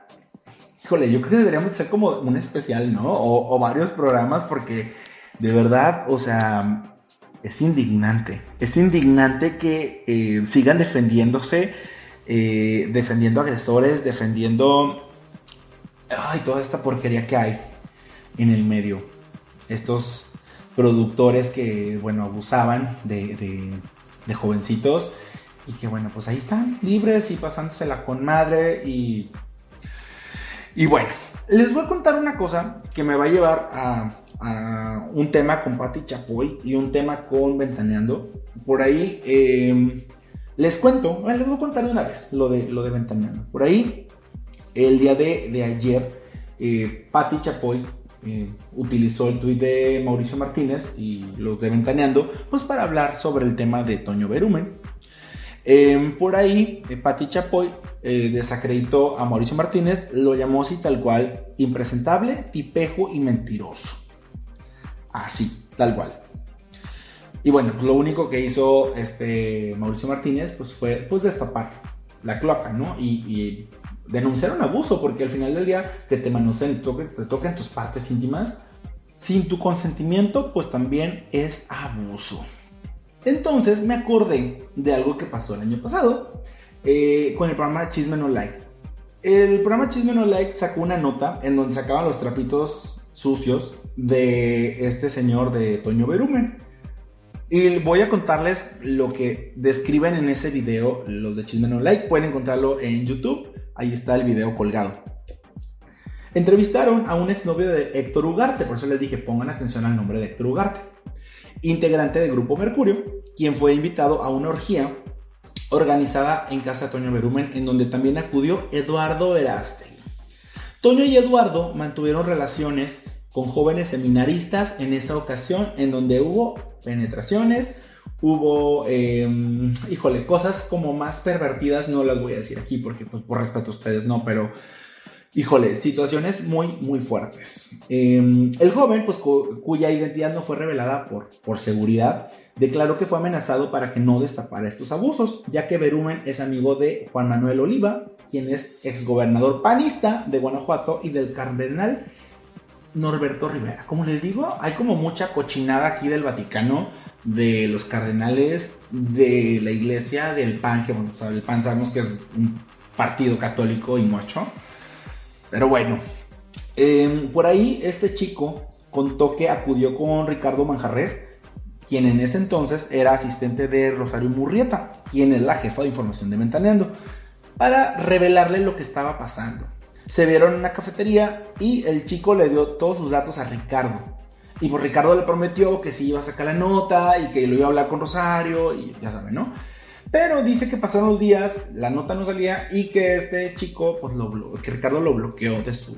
híjole, yo creo que deberíamos hacer como un especial, ¿no? O, varios programas, porque de verdad, o sea, es indignante, es indignante que eh, sigan defendiéndose eh, defendiendo agresores, defendiendo ay, toda esta porquería que hay en el medio. Estos productores que, bueno, abusaban de, de, jovencitos y que, bueno, pues ahí están, libres y pasándosela con madre y... Y bueno, les voy a contar una cosa que me va a llevar a, a un tema con Patti Chapoy y un tema con Ventaneando. Por ahí eh, les cuento, les voy a contar una vez lo de, lo de Ventaneando. Por ahí, el día de, ayer, eh, Patti Chapoy eh, utilizó el tuit de Mauricio Martínez y los de Ventaneando, pues para hablar sobre el tema de Toño Berumen. Em, por ahí, eh, Patti Chapoy eh, desacreditó a Mauricio Martínez, lo llamó así tal cual, impresentable, tipejo y mentiroso. Así, tal cual. Y bueno, pues lo único que hizo este Mauricio Martínez pues fue pues destapar la cloaca, ¿no? Y, denunciar un abuso, porque al final del día que te manoseen y te toquen tus partes íntimas, sin tu consentimiento, pues también es abuso. Entonces me acordé de algo que pasó el año pasado eh, con el programa Chisme No Like. El programa Chisme No Like sacó una nota en donde sacaban los trapitos sucios de este señor de Toño Berumen. Y voy a contarles lo que describen en ese video los de Chisme No Like. Pueden encontrarlo en YouTube. Ahí está el video colgado. Entrevistaron a un exnovio de Héctor Ugarte, por eso les dije pongan atención al nombre de Héctor Ugarte, integrante del Grupo Mercurio, quien fue invitado a una orgía organizada en casa de Toño Berumen, en donde también acudió Eduardo Verástegui. Toño y Eduardo mantuvieron relaciones con jóvenes seminaristas en esa ocasión, en donde hubo penetraciones, hubo, em, híjole, cosas como más pervertidas, no las voy a decir aquí porque pues por respeto a ustedes no, pero híjole, situaciones muy, muy fuertes. Em, el joven, pues cuya identidad no fue revelada por, por seguridad, declaró que fue amenazado para que no destapara estos abusos, ya que Berumen es amigo de Juan Manuel Oliva, quien es exgobernador panista de Guanajuato y del cardenal Norberto Rivera. Como les digo, hay como mucha cochinada aquí del Vaticano, de los cardenales, de la iglesia, del PAN, que bueno, el PAN sabemos que es un partido católico y mucho. Pero bueno, em, por ahí este chico contó que acudió con Ricardo Manjarres, quien en ese entonces era asistente de Rosario Murrieta, quien es la jefa de información de Mentaneando, para revelarle lo que estaba pasando. Se vieron en una cafetería y el chico le dio todos sus datos a Ricardo. Y pues Ricardo le prometió que sí iba a sacar la nota y que lo iba a hablar con Rosario y ya saben, ¿no? Pero dice que pasaron los días, la nota no salía y que este chico, pues lo que Ricardo lo bloqueó de, su,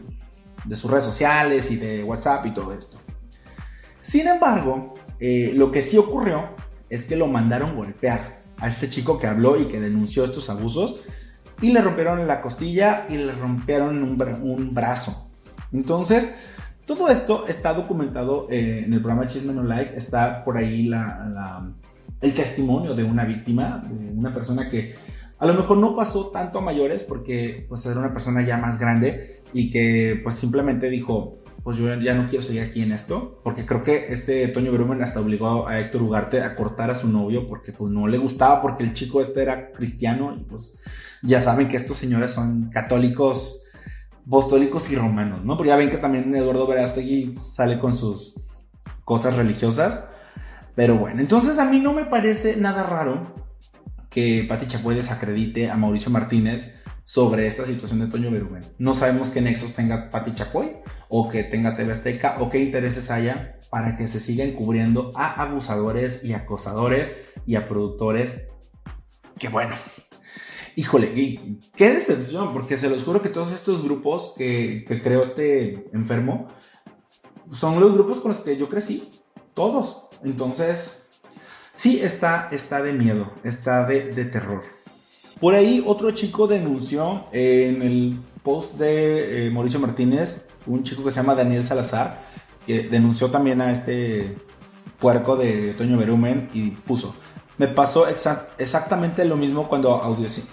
de sus redes sociales y de WhatsApp y todo esto. Sin embargo, eh, lo que sí ocurrió es que lo mandaron golpear a este chico que habló y que denunció estos abusos y le rompieron la costilla y le rompieron un, brazo. Entonces, todo esto está documentado eh, en el programa Chisme No Like, está por ahí la el testimonio de una víctima, de una persona que a lo mejor no pasó tanto a mayores porque pues era una persona ya más grande y que pues simplemente dijo, pues yo ya no quiero seguir aquí en esto, porque creo que este Toño Berumen hasta obligó a Héctor Ugarte a cortar a su novio porque pues no le gustaba porque el chico este era cristiano y pues ya saben que estos señores son católicos, apostólicos y romanos, ¿no? Porque ya ven que también Eduardo Verástegui sale con sus cosas religiosas pero bueno, entonces a mí no me parece nada raro que Pati Chapoy desacredite a Mauricio Martínez sobre esta situación de Toño Berumen. No sabemos qué nexos tenga Pati Chapoy o que tenga TV Azteca o qué intereses haya para que se sigan cubriendo a abusadores y acosadores y a productores que bueno, híjole, qué decepción, porque se los juro que todos estos grupos que, que creó este enfermo son los grupos con los que yo crecí, todos. Entonces, sí está, está de miedo, está de, terror. Por ahí otro chico denunció en el post de eh, Mauricio Martínez, un chico que se llama Daniel Salazar, que denunció también a este puerco de Toño Berumen y puso, me pasó exactamente lo mismo cuando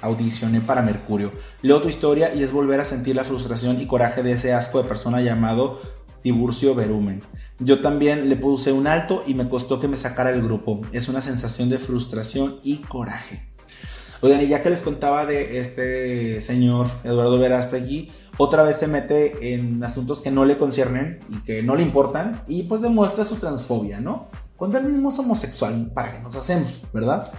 audicioné para Mercurio. Leo tu historia y es volver a sentir la frustración y coraje de ese asco de persona llamado Tiburcio Berumen. Yo también le puse un alto y me costó que me sacara el grupo. Es una sensación de frustración y coraje. Oigan, y ya que les contaba de este señor Eduardo Verástegui, otra vez se mete en asuntos que no le conciernen y que no le importan y pues demuestra su transfobia, ¿no? Cuando él mismo es homosexual, ¿para qué nos hacemos, verdad?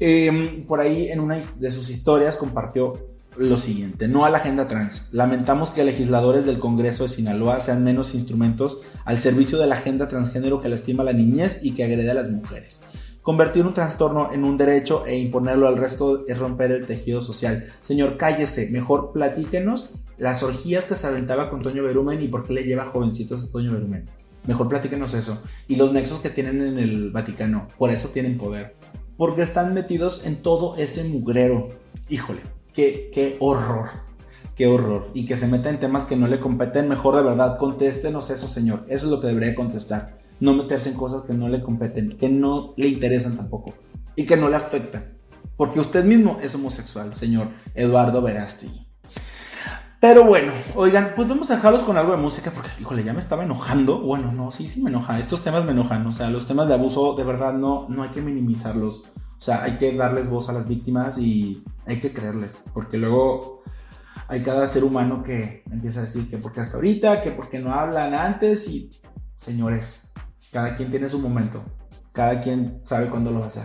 Em, por ahí en una de sus historias compartió lo siguiente, no a la agenda trans. Lamentamos que legisladores del Congreso de Sinaloa sean menos instrumentos al servicio de la agenda transgénero que lastima a la niñez y que agrede a las mujeres. Convertir un trastorno en un derecho e imponerlo al resto es romper el tejido social. Señor, cállese, mejor platíquenos las orgías que se aventaba con Toño Berumen y por qué le lleva jovencitos a Toño Berumen. Mejor platíquenos eso. Y los nexos que tienen en el Vaticano. Por eso tienen poder. Porque están metidos en todo ese mugrero. Híjole. Qué, horror, qué horror. Y que se meta en temas que no le competen, mejor de verdad, contéstenos eso, señor. Eso es lo que debería contestar. No meterse en cosas que no le competen, que no le interesan tampoco y que no le afectan. Porque usted mismo es homosexual, señor Eduardo Verasti. Pero bueno, oigan, pues vamos a dejarlos con algo de música porque, híjole, ya me estaba enojando. Bueno, no, sí, sí me enoja. Estos temas me enojan. O sea, los temas de abuso, de verdad, no, no hay que minimizarlos. O sea, hay que darles voz a las víctimas y hay que creerles, porque luego hay cada ser humano que empieza a decir que porque hasta ahorita, que porque no hablan antes y señores, cada quien tiene su momento, cada quien sabe cuándo lo va a hacer.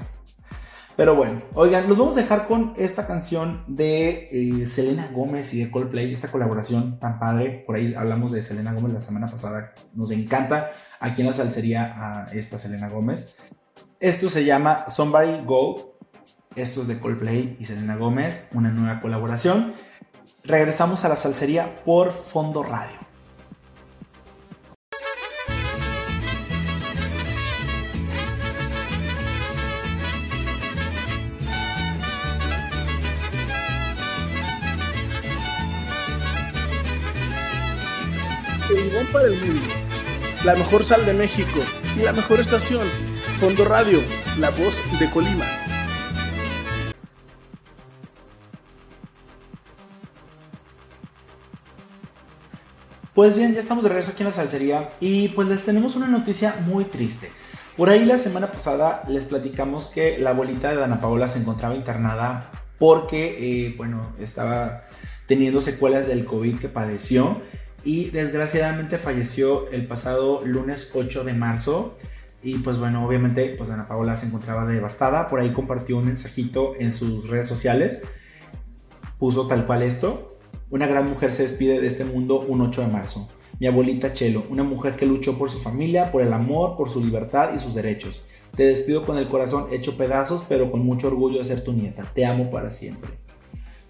Pero bueno, oigan, los vamos a dejar con esta canción de eh, Selena Gómez y de Coldplay, esta colaboración tan padre. Por ahí hablamos de Selena Gómez la semana pasada. Nos encanta aquí en la salsería a esta Selena Gómez. Esto se llama Somebody Go. Esto es de Coldplay y Selena Gómez, una nueva colaboración. Regresamos a la salsería por Fondo Radio. Mundo. La mejor sal de México y la mejor estación Fondo Radio, la voz de Colima. Pues bien, ya estamos de regreso aquí en la salsería y pues les tenemos una noticia muy triste. Por ahí la semana pasada les platicamos que la abuelita de Dana Paola se encontraba internada porque, eh, bueno, estaba teniendo secuelas del COVID que padeció y desgraciadamente falleció el pasado lunes 8 de marzo. Y pues bueno, obviamente, pues Dana Paola se encontraba devastada. Por ahí compartió un mensajito en sus redes sociales. Puso tal cual esto. Una gran mujer se despide de este mundo un 8 de marzo. Mi abuelita Chelo, una mujer que luchó por su familia, por el amor, por su libertad y sus derechos. Te despido con el corazón hecho pedazos, pero con mucho orgullo de ser tu nieta. Te amo para siempre.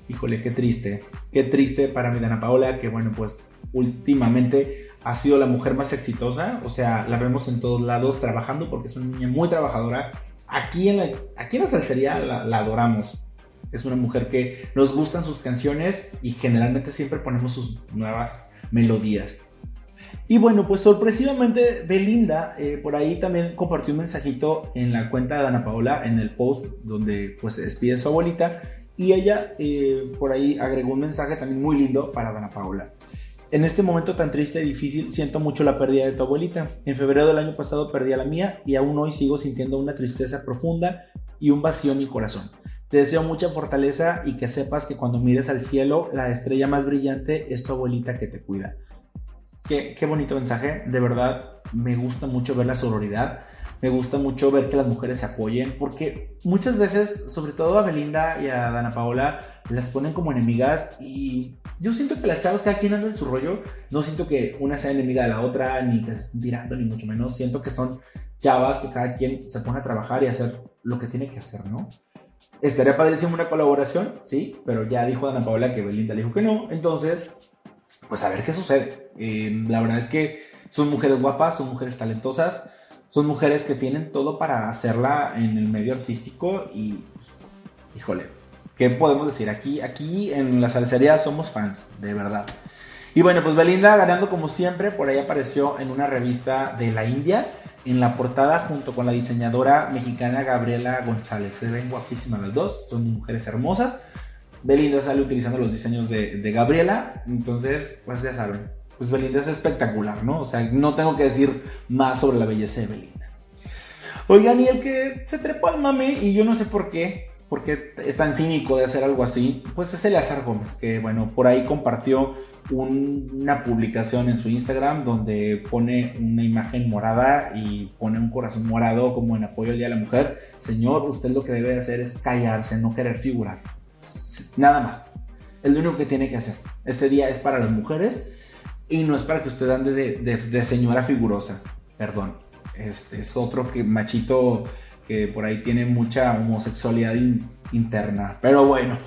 Híjole, qué triste. Qué triste para mi Dana Paola, que bueno, pues últimamente ha sido la mujer más exitosa. O sea, la vemos en todos lados trabajando porque es una niña muy trabajadora. Aquí en la, aquí en la salsería la, adoramos es una mujer que nos gustan sus canciones y generalmente siempre ponemos sus nuevas melodías. Y bueno, pues sorpresivamente Belinda eh, por ahí también compartió un mensajito en la cuenta de Dana Paola, en el post donde pues se despide su abuelita. Y ella eh, por ahí agregó un mensaje también muy lindo para Dana Paola. En este momento tan triste y difícil siento mucho la pérdida de tu abuelita. En febrero del año pasado perdí a la mía y aún hoy sigo sintiendo una tristeza profunda y un vacío en mi corazón. Te deseo mucha fortaleza y que sepas que cuando mires al cielo, la estrella más brillante es tu abuelita que te cuida. Qué, bonito mensaje, de verdad me gusta mucho ver la sororidad, me gusta mucho ver que las mujeres se apoyen, porque muchas veces, sobre todo a Belinda y a Dana Paola, las ponen como enemigas y yo siento que las chavas cada quien anda en su rollo, no siento que una sea enemiga de la otra, ni que estén tirando, ni mucho menos, siento que son chavas que cada quien se pone a trabajar y hacer lo que tiene que hacer, ¿no? Estaría padrísimo una colaboración, sí, pero ya dijo Ana Paola que Belinda le dijo que no. Entonces, pues a ver qué sucede. Eh, la verdad es que son mujeres guapas, son mujeres talentosas, son mujeres que tienen todo para hacerla en el medio artístico y, pues, híjole, ¿qué podemos decir? Aquí, aquí en la salsería somos fans, de verdad. Y bueno, pues Belinda ganando como siempre, por ahí apareció en una revista de la India en la portada junto con la diseñadora mexicana Gabriela González. Se ven guapísimas las dos, son mujeres hermosas. Belinda sale utilizando los diseños de, Gabriela, entonces, pues ya saben, pues Belinda es espectacular, ¿no? O sea, no tengo que decir más sobre la belleza de Belinda. Oigan, y el que se trepó al mame, y yo no sé por qué, porque es tan cínico de hacer algo así, pues es Eleazar Gómez, que bueno, por ahí compartió una publicación en su Instagram donde pone una imagen morada y pone un corazón morado como en apoyo al Día de la Mujer. Señor, usted lo que debe hacer es callarse, no querer figurar. Nada más. Es lo único que tiene que hacer. Este día es para las mujeres y no es para que usted ande de, señora figurosa. Perdón. Este es otro que machito que por ahí tiene mucha homosexualidad interna. Pero bueno,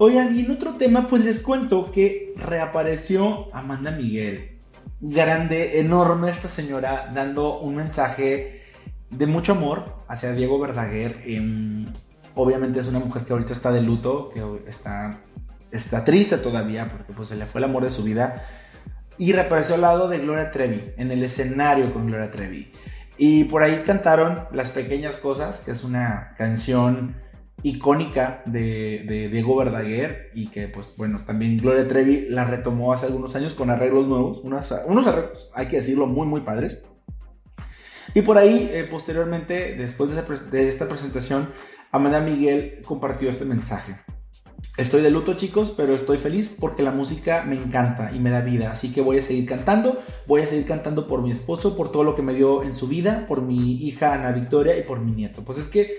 Oigan, y en otro tema, pues les cuento que reapareció Amanda Miguel. Grande, enorme esta señora, dando un mensaje de mucho amor hacia Diego Verdaguer. Em, obviamente es una mujer que ahorita está de luto, que está, está triste todavía porque pues se le fue el amor de su vida. Y reapareció al lado de Gloria Trevi, en el escenario con Gloria Trevi. Y por ahí cantaron Las Pequeñas Cosas, que es una canción icónica de, Diego Verdaguer y que pues bueno, también Gloria Trevi la retomó hace algunos años con arreglos nuevos, unos, unos arreglos, hay que decirlo, muy muy padres. Y por ahí, eh, posteriormente, después de, esta presentación, Amanda Miguel compartió este mensaje. Estoy de luto chicos, pero estoy feliz porque la música me encanta y me da vida, así que voy a seguir cantando, voy a seguir cantando por mi esposo, por todo lo que me dio en su vida, por mi hija Ana Victoria y por mi nieto. Pues es que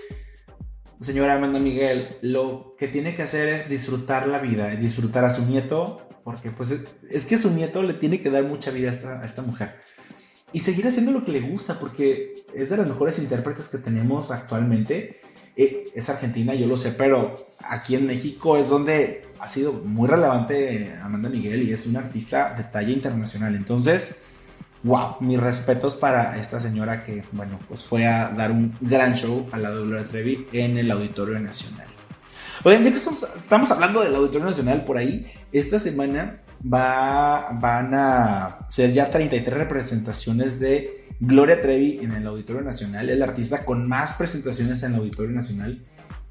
señora Amanda Miguel, lo que tiene que hacer es disfrutar la vida, disfrutar a su nieto, porque pues es, que su nieto le tiene que dar mucha vida a esta, mujer. Y seguir haciendo lo que le gusta, porque es de las mejores intérpretes que tenemos actualmente. Eh, es argentina, yo lo sé, pero aquí en México es donde ha sido muy relevante Amanda Miguel y es una artista de talla internacional. Entonces, wow, mis respetos para esta señora que, bueno, pues fue a dar un gran show lado de Gloria Trevi en el Auditorio Nacional. Oigan, ya que estamos, hablando del Auditorio Nacional por ahí, esta semana va, van a ser ya 33 representaciones de Gloria Trevi en el Auditorio Nacional, el artista con más presentaciones en el Auditorio Nacional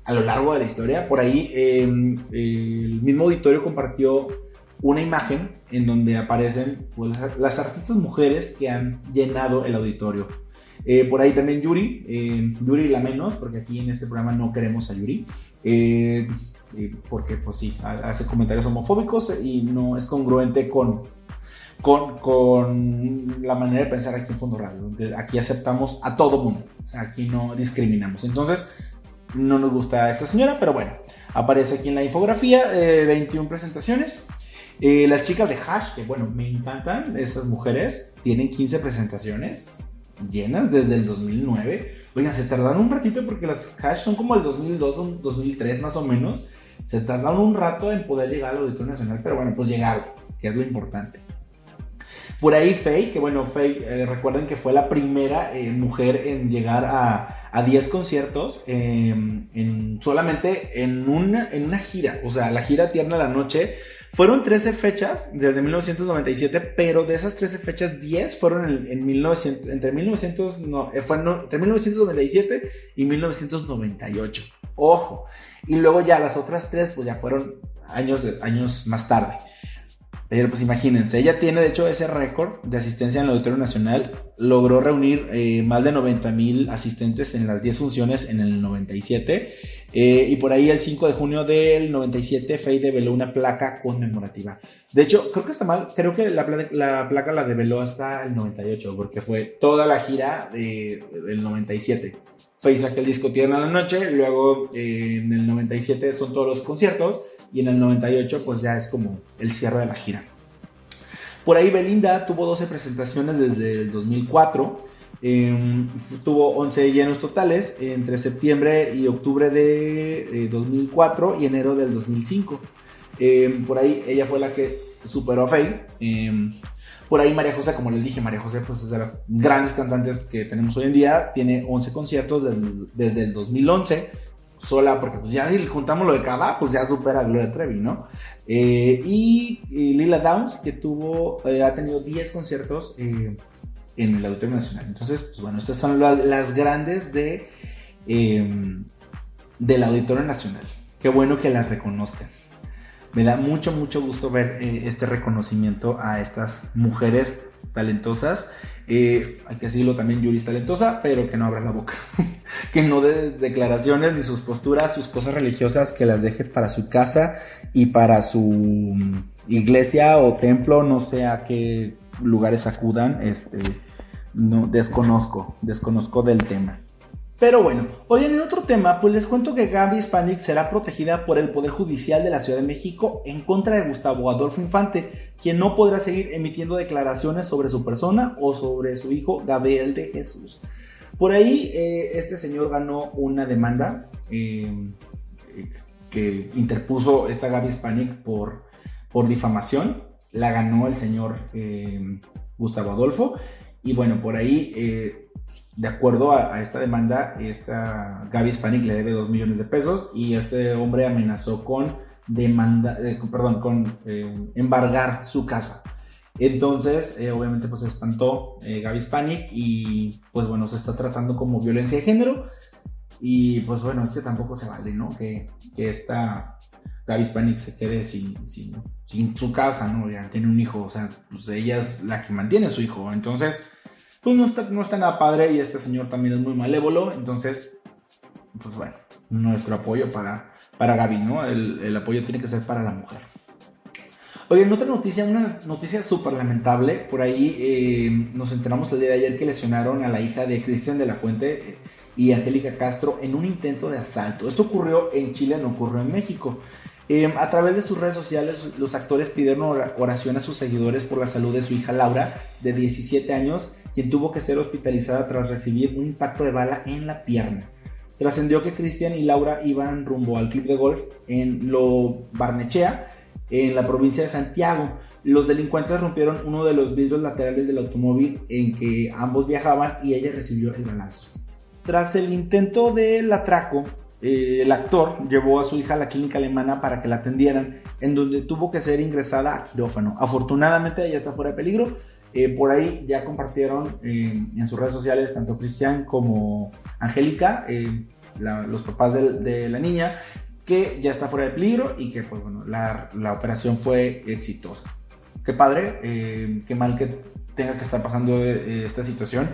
a lo largo de la historia. Por ahí em, el mismo auditorio compartió una imagen en donde aparecen pues, las artistas mujeres que han llenado el auditorio. Eh, por ahí también Yuri, eh, Yuri la menos, porque aquí en este programa no queremos a Yuri, eh, porque pues sí, hace comentarios homofóbicos y no es congruente con, con, con, la manera de pensar aquí en Fondo Radio, donde aquí aceptamos a todo mundo, o sea, aquí no discriminamos. Entonces, no nos gusta esta señora, pero bueno, aparece aquí en la infografía, 21 presentaciones. las chicas de Hash, que bueno, me encantan, esas mujeres, tienen 15 presentaciones llenas desde el 2009. Oigan, se tardaron un ratito porque las hash son como el 2002, 2003 más o menos. Se tardaron un rato en poder llegar al Auditorio Nacional, pero bueno, pues llegaron, que es lo importante. Por ahí Faye, que bueno, Faye, eh, recuerden que fue la primera eh, mujer en llegar a, a 10 conciertos em, en, solamente en una, en una gira. O sea, la gira Tierna la Noche fueron 13 fechas desde 1997, pero de esas 13 fechas, 10 fueron en, 1900, entre, 1900, no, eh, entre 1997 y 1998. Ojo. Y luego ya las otras 3, pues ya fueron años, años más tarde. Pero pues imagínense, ella tiene de hecho ese récord de asistencia en el Auditorio Nacional. Logró reunir eh, más de 90 mil asistentes en las 10 funciones en el 97. Eh, y por ahí el 5 de junio del 97 Faye develó una placa conmemorativa. De hecho, creo que está mal, creo que la, la placa la develó hasta el 98, porque fue toda la gira de, del 97. Faye saca el disco Tierna la Noche, luego eh, en el 97 son todos los conciertos y en el 98 pues ya es como el cierre de la gira. Por ahí Belinda tuvo 12 presentaciones desde el 2004, em, tuvo 11 llenos totales entre septiembre y octubre de 2004 y enero del 2005. Em, por ahí ella fue la que superó a Faye. Em, por ahí María José, como les dije, María José pues es de las grandes cantantes que tenemos hoy en día. Tiene 11 conciertos desde el 2011 sola, porque pues ya si juntamos lo de cada, pues ya supera a Gloria Trevi, ¿no? Eh, y, Lila Downs, que tuvo, eh, ha tenido 10 conciertos eh, en el Auditorio Nacional. Entonces, pues bueno, estas son las, grandes de, del Auditorio Nacional. Qué bueno que las reconozcan. Me da mucho, mucho gusto ver este reconocimiento a estas mujeres talentosas. Eh, hay que decirlo también, Yuri es talentosa, pero que no abra la boca. <laughs> que no dé declaraciones ni sus posturas, sus cosas religiosas, que las deje para su casa y para su mm, iglesia o templo, no sé a qué lugares acudan. Este, no, desconozco, desconozco del tema. Pero bueno, hoy en otro tema, pues les cuento que Gaby Hispanic será protegida por el Poder Judicial de la Ciudad de México en contra de Gustavo Adolfo Infante, quien no podrá seguir emitiendo declaraciones sobre su persona o sobre su hijo Gabriel de Jesús. Por ahí, eh, este señor ganó una demanda eh, que interpuso esta Gaby Hispanic por, por difamación. La ganó el señor eh, Gustavo Adolfo. Y bueno, por ahí de acuerdo a, esta demanda, esta Gaby Hispanic le debe 2 millones de pesos y este hombre amenazó con demanda, eh, perdón, con eh, embargar su casa. Entonces, eh, obviamente, pues se espantó Gaby Hispanic y pues bueno, se está tratando como violencia de género. Y pues bueno, es que tampoco se vale, ¿no? Que, que esta Gaby Hispanic se quede sin, sin, sin, su casa, ¿no? Ya tiene un hijo, o sea, pues ella es la que mantiene a su hijo. Entonces, pues no está, no está nada padre y este señor también es muy malévolo, entonces, pues bueno, nuestro apoyo para, para Gaby, ¿no? El, apoyo tiene que ser para la mujer. Oye, en otra noticia, una noticia súper lamentable, por ahí eh, nos enteramos el día de ayer que lesionaron a la hija de Cristian de la Fuente eh, y Angélica Castro en un intento de asalto. Esto ocurrió en Chile, no ocurrió en México. Em, a través de sus redes sociales, los actores pidieron oración a sus seguidores por la salud de su hija Laura, de 17 años, quien tuvo que ser hospitalizada tras recibir un impacto de bala en la pierna. Trascendió que Cristian y Laura iban rumbo al club de golf en Lo Barnechea, en la provincia de Santiago. Los delincuentes rompieron uno de los vidrios laterales del automóvil en que ambos viajaban y ella recibió el balazo. Tras el intento del atraco, eh, el actor llevó a su hija a la clínica alemana para que la atendieran, en donde tuvo que ser ingresada a quirófano. Afortunadamente ella está fuera de peligro. Eh, por ahí ya compartieron eh, en sus redes sociales tanto Cristian como Angélica, los papás de, la niña, que ya está fuera de peligro y que pues bueno, la, la operación fue exitosa. Qué padre, qué mal que tenga que estar pasando esta situación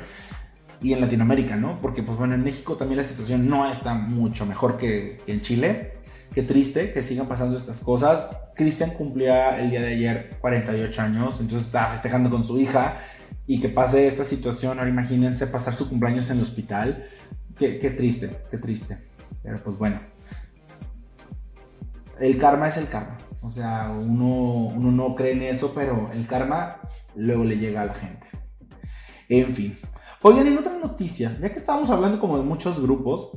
y en Latinoamérica, ¿no? Porque pues bueno, en México también la situación no está mucho mejor que, en Chile. Qué triste que sigan pasando estas cosas. Cristian cumplía el día de ayer 48 años, entonces estaba festejando con su hija y que pase esta situación. Ahora imagínense pasar su cumpleaños en el hospital. Qué, qué triste, qué triste. Pero pues bueno, el karma es el karma. O sea, uno, uno no cree en eso, pero el karma luego le llega a la gente. En fin, Oigan, en otra noticia, ya que estábamos hablando como de muchos grupos,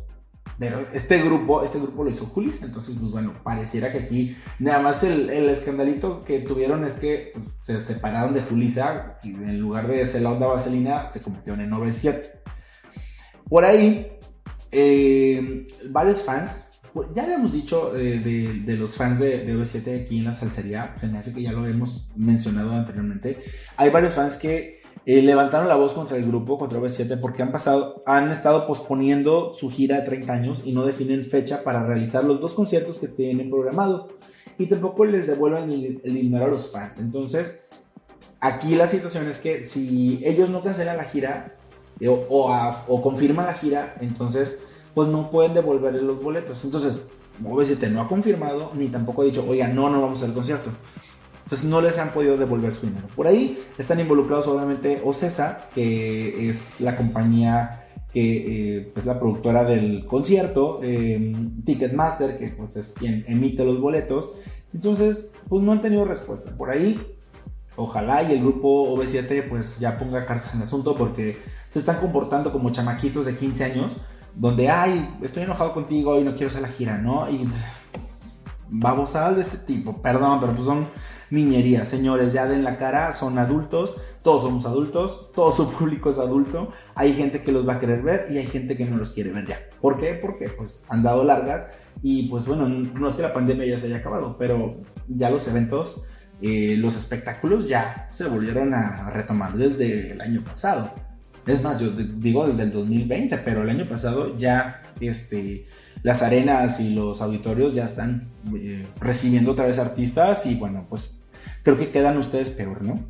pero este grupo, este grupo lo hizo Julis, entonces, pues bueno, pareciera que aquí nada más el, escandalito que tuvieron es que pues, se separaron de Julisa y en lugar de ser la onda vaselina se convirtieron en 97. Por ahí, eh, varios fans, pues, ya habíamos dicho eh, de, los fans de, de 7 aquí en la salsería, se me hace que ya lo hemos mencionado anteriormente. Hay varios fans que eh, levantaron la voz contra el grupo, contra V7, porque han pasado, han estado posponiendo su gira de 30 años y no definen fecha para realizar los dos conciertos que tienen programado. Y tampoco les devuelven el, dinero a los fans. Entonces, aquí la situación es que si ellos no cancelan la gira eh, o, o, confirman la gira, entonces pues no pueden devolverle los boletos. Entonces, V7 no ha confirmado ni tampoco ha dicho, oiga, no, no vamos al concierto. Entonces no les han podido devolver su dinero. Por ahí están involucrados obviamente Ocesa, que es la compañía que eh, es pues, la productora del concierto, em, Ticketmaster, que pues es quien emite los boletos. Entonces, pues no han tenido respuesta. Por ahí, ojalá y el grupo OV7 pues ya ponga cartas en el asunto porque se están comportando como chamaquitos de 15 años, donde, ay, estoy enojado contigo y no quiero hacer la gira, ¿no? Y babosadas de este tipo, perdón, pero pues son niñería. Señores, ya den la cara, son adultos, todos somos adultos, todo su público es adulto. Hay gente que los va a querer ver y hay gente que no los quiere ver ya. ¿Por qué? Porque pues han dado largas y pues bueno, no es que la pandemia ya se haya acabado, pero ya los eventos, eh, los espectáculos ya se volvieron a retomar desde el año pasado. Es más, yo digo desde el 2020, pero el año pasado ya este, las arenas y los auditorios ya están eh, recibiendo otra vez artistas y bueno, pues creo que quedan ustedes peor, ¿no?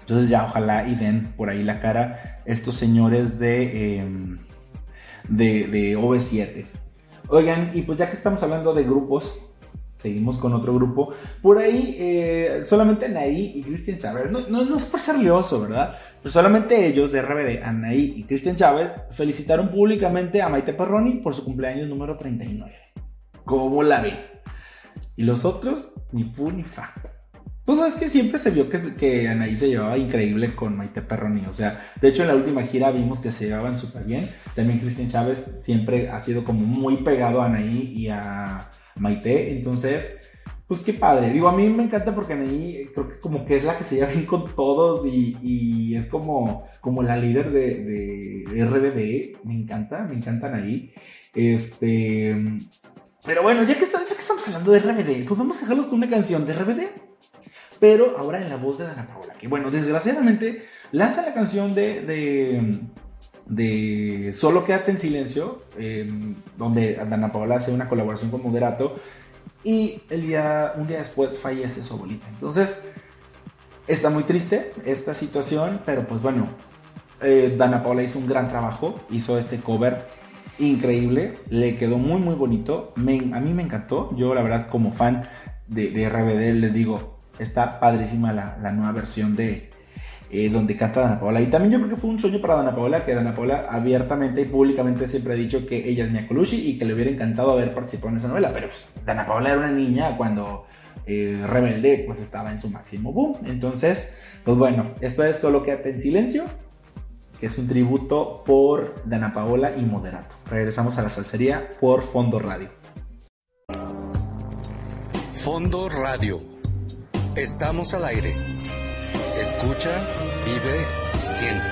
Entonces ya ojalá y den por ahí la cara estos señores de, em, de, de OV7. Oigan, y pues ya que estamos hablando de grupos, seguimos con otro grupo. Por ahí, eh, solamente Anaí y Cristian Chávez, no, no, es por ser leoso, ¿verdad? Pero solamente ellos de RBD, Anaí y Cristian Chávez, felicitaron públicamente a Maite Perroni por su cumpleaños número 39. ¿Cómo la ven? Y los otros, ni fu ni fa. Pues es que siempre se vio que, que Anaí se llevaba increíble con Maite Perroni. O sea, de hecho en la última gira vimos que se llevaban súper bien. También Cristian Chávez siempre ha sido como muy pegado a Anaí y a Maite. Entonces, pues qué padre. Digo, a mí me encanta porque Anaí creo que como que es la que se lleva bien con todos y, es como, como la líder de, de, RBD. Me encanta, me encanta Anaí. Este... Pero bueno, ya que, estamos, ya que estamos hablando de RBD, pues vamos a dejarlos con una canción de RBD pero ahora en la voz de Dana Paola, que bueno, desgraciadamente lanza la canción de, de, Solo quédate en silencio, em, donde Dana Paola hace una colaboración con Moderato, y el día, un día después fallece su abuelita. Entonces, está muy triste esta situación, pero pues bueno, eh, Dana Paola hizo un gran trabajo, hizo este cover increíble, le quedó muy muy bonito, a mí me encantó, yo la verdad como fan de RBD les digo, está padrísima la, nueva versión de eh, donde canta Dana Paola. Y también yo creo que fue un sueño para Dana Paola, que Dana Paola abiertamente y públicamente siempre ha dicho que ella es Mia Colucci y que le hubiera encantado haber participado en esa novela. Pero pues, Dana Paola era una niña cuando eh, Rebelde pues estaba en su máximo boom. Entonces, pues bueno, esto es Solo Quédate en Silencio, que es un tributo por Dana Paola y Moderato. Regresamos a la salsería por Fondo Radio. Fondo Radio Estamos al aire. Escucha, vive y siente.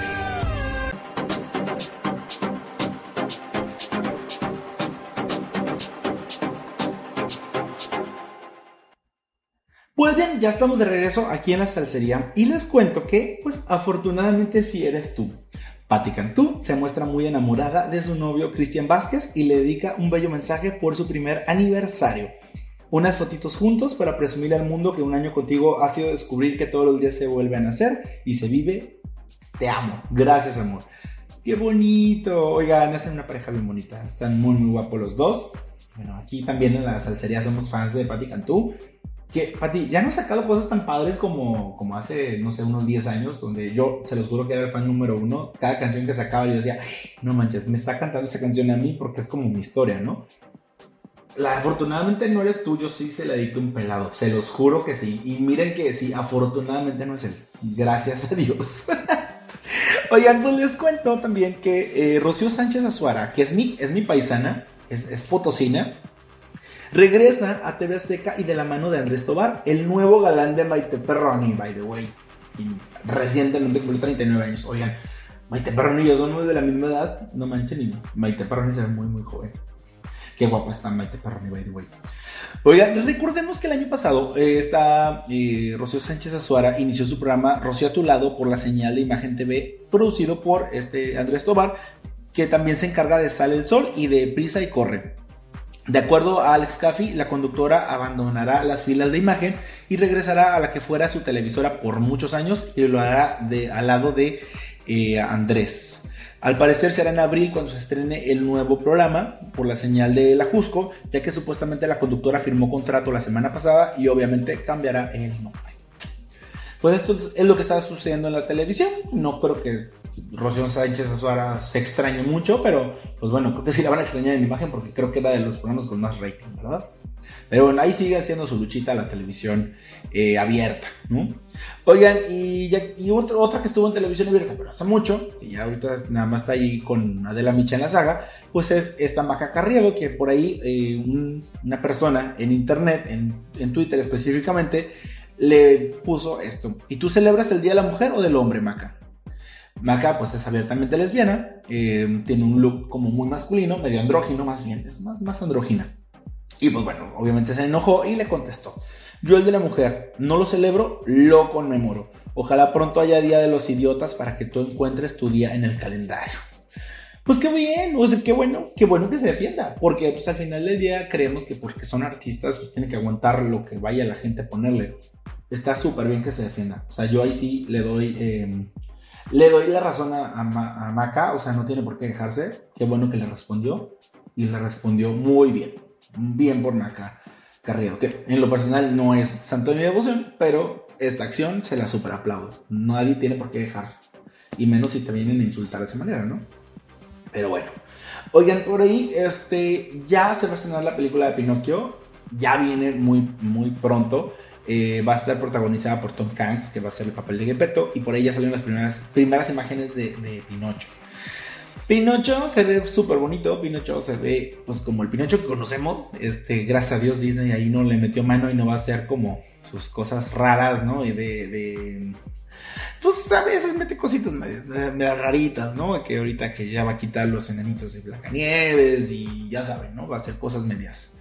Pues bien, ya estamos de regreso aquí en la salsería y les cuento que, pues afortunadamente sí eres tú. Patti Cantú se muestra muy enamorada de su novio Cristian Vázquez y le dedica un bello mensaje por su primer aniversario. Unas fotitos juntos para presumir al mundo que un año contigo ha sido descubrir que todos los días se vuelve a nacer y se vive. Te amo. Gracias, amor. Qué bonito. Oigan, hacen una pareja bien bonita. Están muy, muy guapos los dos. Bueno, aquí también en la salsería somos fans de Patti Cantú que, Pati, ya no he sacado cosas tan padres como, como hace, no sé, unos 10 años, donde yo, se los juro que era el fan número uno. Cada canción que sacaba yo decía, no manches, me está cantando esa canción a mí porque es como mi historia, ¿no? La, afortunadamente no eres tú, yo sí se la dedico un pelado, se los juro que sí. Y miren que sí, afortunadamente no es él. Gracias a Dios. <laughs> Oigan, pues les cuento también que eh, Rocío Sánchez Azuara, que es mi, es mi paisana, es, es potosina, regresa a TV Azteca y de la mano de Andrés Tobar, el nuevo galán de Maite Perroni, by the way. Y recientemente cumplió 39 años. Oigan, Maite Perroni y yo somos de la misma edad, no manchen, y Maite Perroni se ve muy, muy joven. Qué guapa está Maite Perroni, by the way. Oigan, recordemos que el año pasado eh, eh, Rocío Sánchez Azuara inició su programa Rocío a tu lado por la señal de Imagen TV, producido por este Andrés Tobar, que también se encarga de Sale el Sol y de Prisa y Corre. De acuerdo a Alex Caffey, la conductora abandonará las filas de imagen y regresará a la que fuera su televisora por muchos años y lo hará de, al lado de eh, Andrés. Al parecer será en abril cuando se estrene el nuevo programa por la señal de la Jusco, ya que supuestamente la conductora firmó contrato la semana pasada y obviamente cambiará el nombre. Pues esto es lo que está sucediendo en la televisión. No creo que Rocío Sánchez Azuara se extrañe mucho, pero pues bueno, creo que sí la van a extrañar en imagen porque creo que era de los programas con más rating, ¿verdad? Pero bueno, ahí sigue haciendo su luchita la televisión eh, abierta, ¿no? Oigan, y, otra, que estuvo en televisión abierta, pero hace mucho, y ya ahorita nada más está ahí con Adela Micha en la saga, pues es esta Maca Carriego, que por ahí eh, una persona en internet, en, en Twitter específicamente, le puso esto. ¿Y tú celebras el Día de la Mujer o del Hombre, Maca? Maca pues es abiertamente lesbiana, eh, tiene un look como muy masculino, medio andrógino más bien, es más, más andrógina. Y pues bueno, obviamente se enojó y le contestó. Yo el de la mujer no lo celebro, lo conmemoro. Ojalá pronto haya Día de los Idiotas para que tú encuentres tu día en el calendario. Pues qué bien, o sea, qué bueno, qué bueno que se defienda, porque pues al final del día creemos que porque son artistas pues tienen que aguantar lo que vaya la gente a ponerle. Está súper bien que se defienda. O sea, yo ahí sí le doy em, le doy la razón a, Maca, o sea, no tiene por qué dejarse. Qué bueno que le respondió. Y le respondió muy bien. Bien por Maca Carriero, que en lo personal no es santo de mi devoción, pero esta acción se la super aplaudo. Nadie tiene por qué dejarse. Y menos si te vienen a insultar de esa manera, ¿no? Pero bueno. Oigan, por ahí, este, ya se va a estrenar la película de Pinocchio. Ya viene muy, muy pronto. Eh, va a estar protagonizada por Tom Hanks, que va a ser el papel de Gepetto, y por ahí ya salieron las primeras, primeras imágenes de, Pinocho. Pinocho se ve súper bonito, Pinocho se ve pues como el Pinocho que conocemos, este, gracias a Dios Disney ahí no le metió mano y no va a ser como sus cosas raras, ¿no? Y de, pues a veces mete cositas medio, raritas, ¿no? Que ahorita que ya va a quitar los enanitos de Blancanieves y ya saben, ¿no? Va a hacer cosas medias,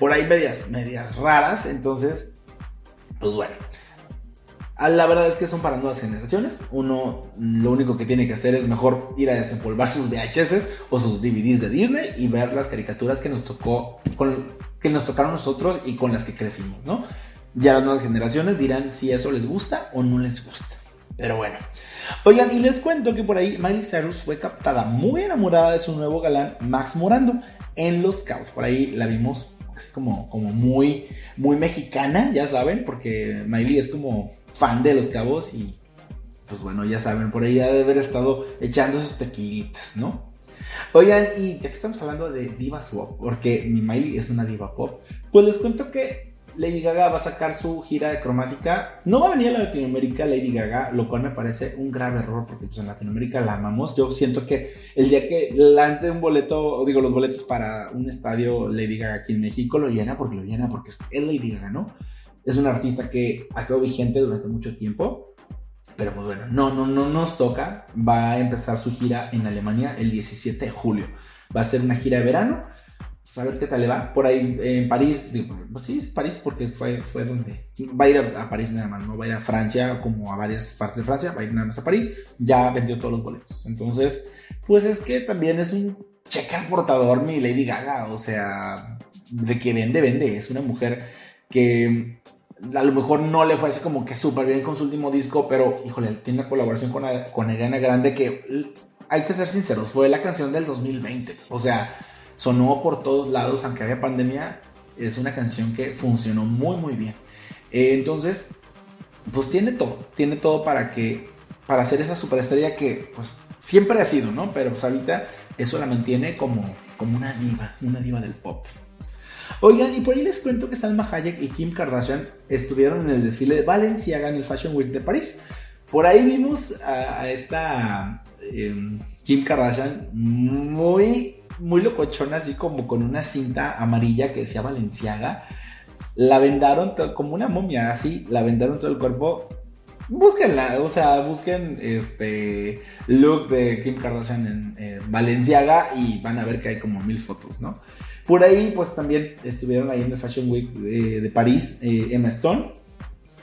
por ahí medias, medias raras, entonces pues bueno. Ah, la verdad es que son para nuevas generaciones. Uno lo único que tiene que hacer es mejor ir a desempolvar sus VHS o sus DVDs de Disney y ver las caricaturas que nos tocó, que nos tocaron nosotros y con las que crecimos, ¿no? Ya las nuevas generaciones dirán si eso les gusta o no les gusta. Pero bueno. Oigan, y les cuento que por ahí Miley Cyrus fue captada muy enamorada de su nuevo galán Max Morando en Los Scouts. Por ahí la vimos así como, como muy, muy mexicana, ya saben, porque Miley es como fan de los cabos y pues bueno, ya saben, por ahí ha de haber estado echando sus tequilitas, ¿no? Oigan, y ya que estamos hablando de divas pop, porque mi Miley es una diva pop, pues les cuento que Lady Gaga va a sacar su gira de cromática. No va a venir a Latinoamérica Lady Gaga, lo cual me parece un grave error porque pues, en Latinoamérica la amamos. Yo siento que el día que lance un boleto, digo, los boletos para un estadio Lady Gaga aquí en México lo llena porque lo llena porque es Lady Gaga, ¿no? Es una artista que ha estado vigente durante mucho tiempo. Pero pues bueno, no, no, no nos toca. Va a empezar su gira en Alemania el 17 de julio. Va a ser una gira de verano a ver qué tal le va. Por ahí en París, digo, pues sí, es París porque fue, fue donde va a ir a, París nada más, no va a ir a Francia como a varias partes de Francia, va a ir nada más a París, ya vendió todos los boletos. Entonces, pues es que también es un cheque portador mi Lady Gaga, o sea, de que vende, vende, es una mujer que a lo mejor no le fue así como que súper bien con su último disco, pero híjole, tiene una colaboración con, con Ariana Grande que hay que ser sinceros, fue la canción del 2020, o sea sonó por todos lados, aunque había pandemia, es una canción que funcionó muy muy bien. Eh, entonces, pues tiene todo, tiene todo para que, para ser esa superestrella que pues siempre ha sido, ¿no? Pero pues ahorita eso la mantiene como, como una diva, una diva del pop. Oigan, y por ahí les cuento que Salma Hayek y Kim Kardashian estuvieron en el desfile de Valenciaga en el Fashion Week de París. Por ahí vimos a, esta em, Kim Kardashian muy muy locochona, así como con una cinta amarilla que decía Valenciaga. La vendaron como una momia, así, la vendaron todo el cuerpo. Búsquenla, o sea, busquen este look de Kim Kardashian en Valenciaga y van a ver que hay como mil fotos, ¿no? Por ahí, pues también estuvieron ahí en el Fashion Week de, París eh, Emma Stone,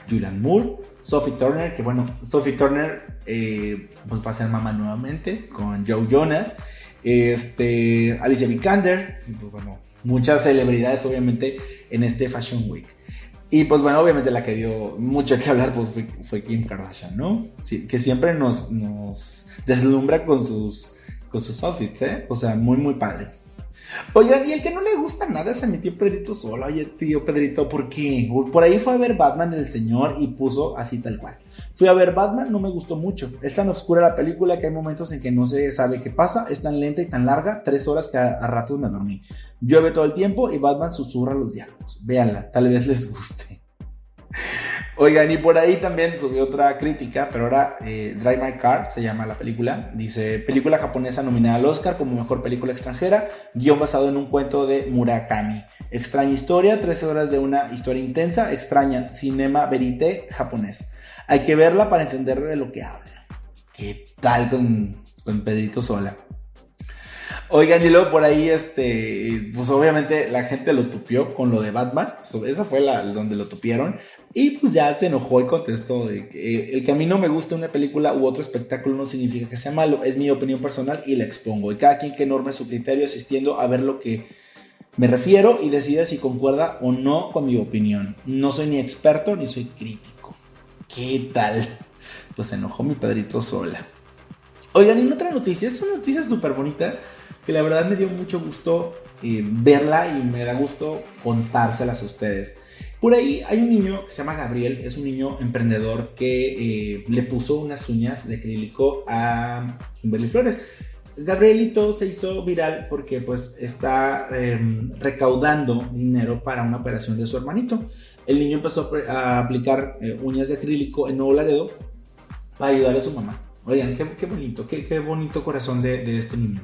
Julian Moore, Sophie Turner, que bueno, Sophie Turner eh, pues va a ser mamá nuevamente con Joe Jonas este, Alicia Vikander, pues bueno, muchas celebridades obviamente en este Fashion Week. Y pues bueno, obviamente la que dio mucho que hablar pues, fue, Kim Kardashian, ¿no? Sí, que siempre nos, nos deslumbra con sus, con sus outfits, ¿eh? O sea, muy, muy padre. Oigan, y el que no le gusta nada es a mi tío Pedrito solo. Oye, tío Pedrito, ¿por qué? Por ahí fue a ver Batman el señor y puso así tal cual. Fui a ver Batman, no me gustó mucho. Es tan oscura la película que hay momentos en que no se sabe qué pasa. Es tan lenta y tan larga, tres horas que a, ratos me dormí. Llueve todo el tiempo y Batman susurra los diálogos. Véanla, tal vez les guste. <laughs> Oigan, y por ahí también subió otra crítica, pero ahora eh, Drive My Car se llama la película. Dice, película japonesa nominada al Oscar como mejor película extranjera, guion basado en un cuento de Murakami. Extraña historia, 13 horas de una historia intensa, extraña, cinema verité japonés. Hay que verla para entender de lo que habla. ¿Qué tal con, con Pedrito Sola? Oigan, y luego por ahí, este, pues obviamente la gente lo tupió con lo de Batman. Esa fue donde lo tupieron. Y pues ya se enojó y contestó que eh, el que a mí no me guste una película u otro espectáculo no significa que sea malo. Es mi opinión personal y la expongo. Y cada quien que norme su criterio asistiendo a ver lo que me refiero y decida si concuerda o no con mi opinión. No soy ni experto ni soy crítico. ¿Qué tal? Pues se enojó mi padrito sola. Oigan, y otra noticia, es una noticia súper bonita que la verdad me dio mucho gusto eh, verla y me da gusto contárselas a ustedes. Por ahí hay un niño que se llama Gabriel, es un niño emprendedor que eh, le puso unas uñas de acrílico a Kimberly Flores. Gabrielito se hizo viral porque pues está em, recaudando dinero para una operación de su hermanito. El niño empezó a aplicar eh, uñas de acrílico en Nuevo Laredo para ayudar a su mamá. Oigan, qué, bonito, qué, bonito corazón de, este niño.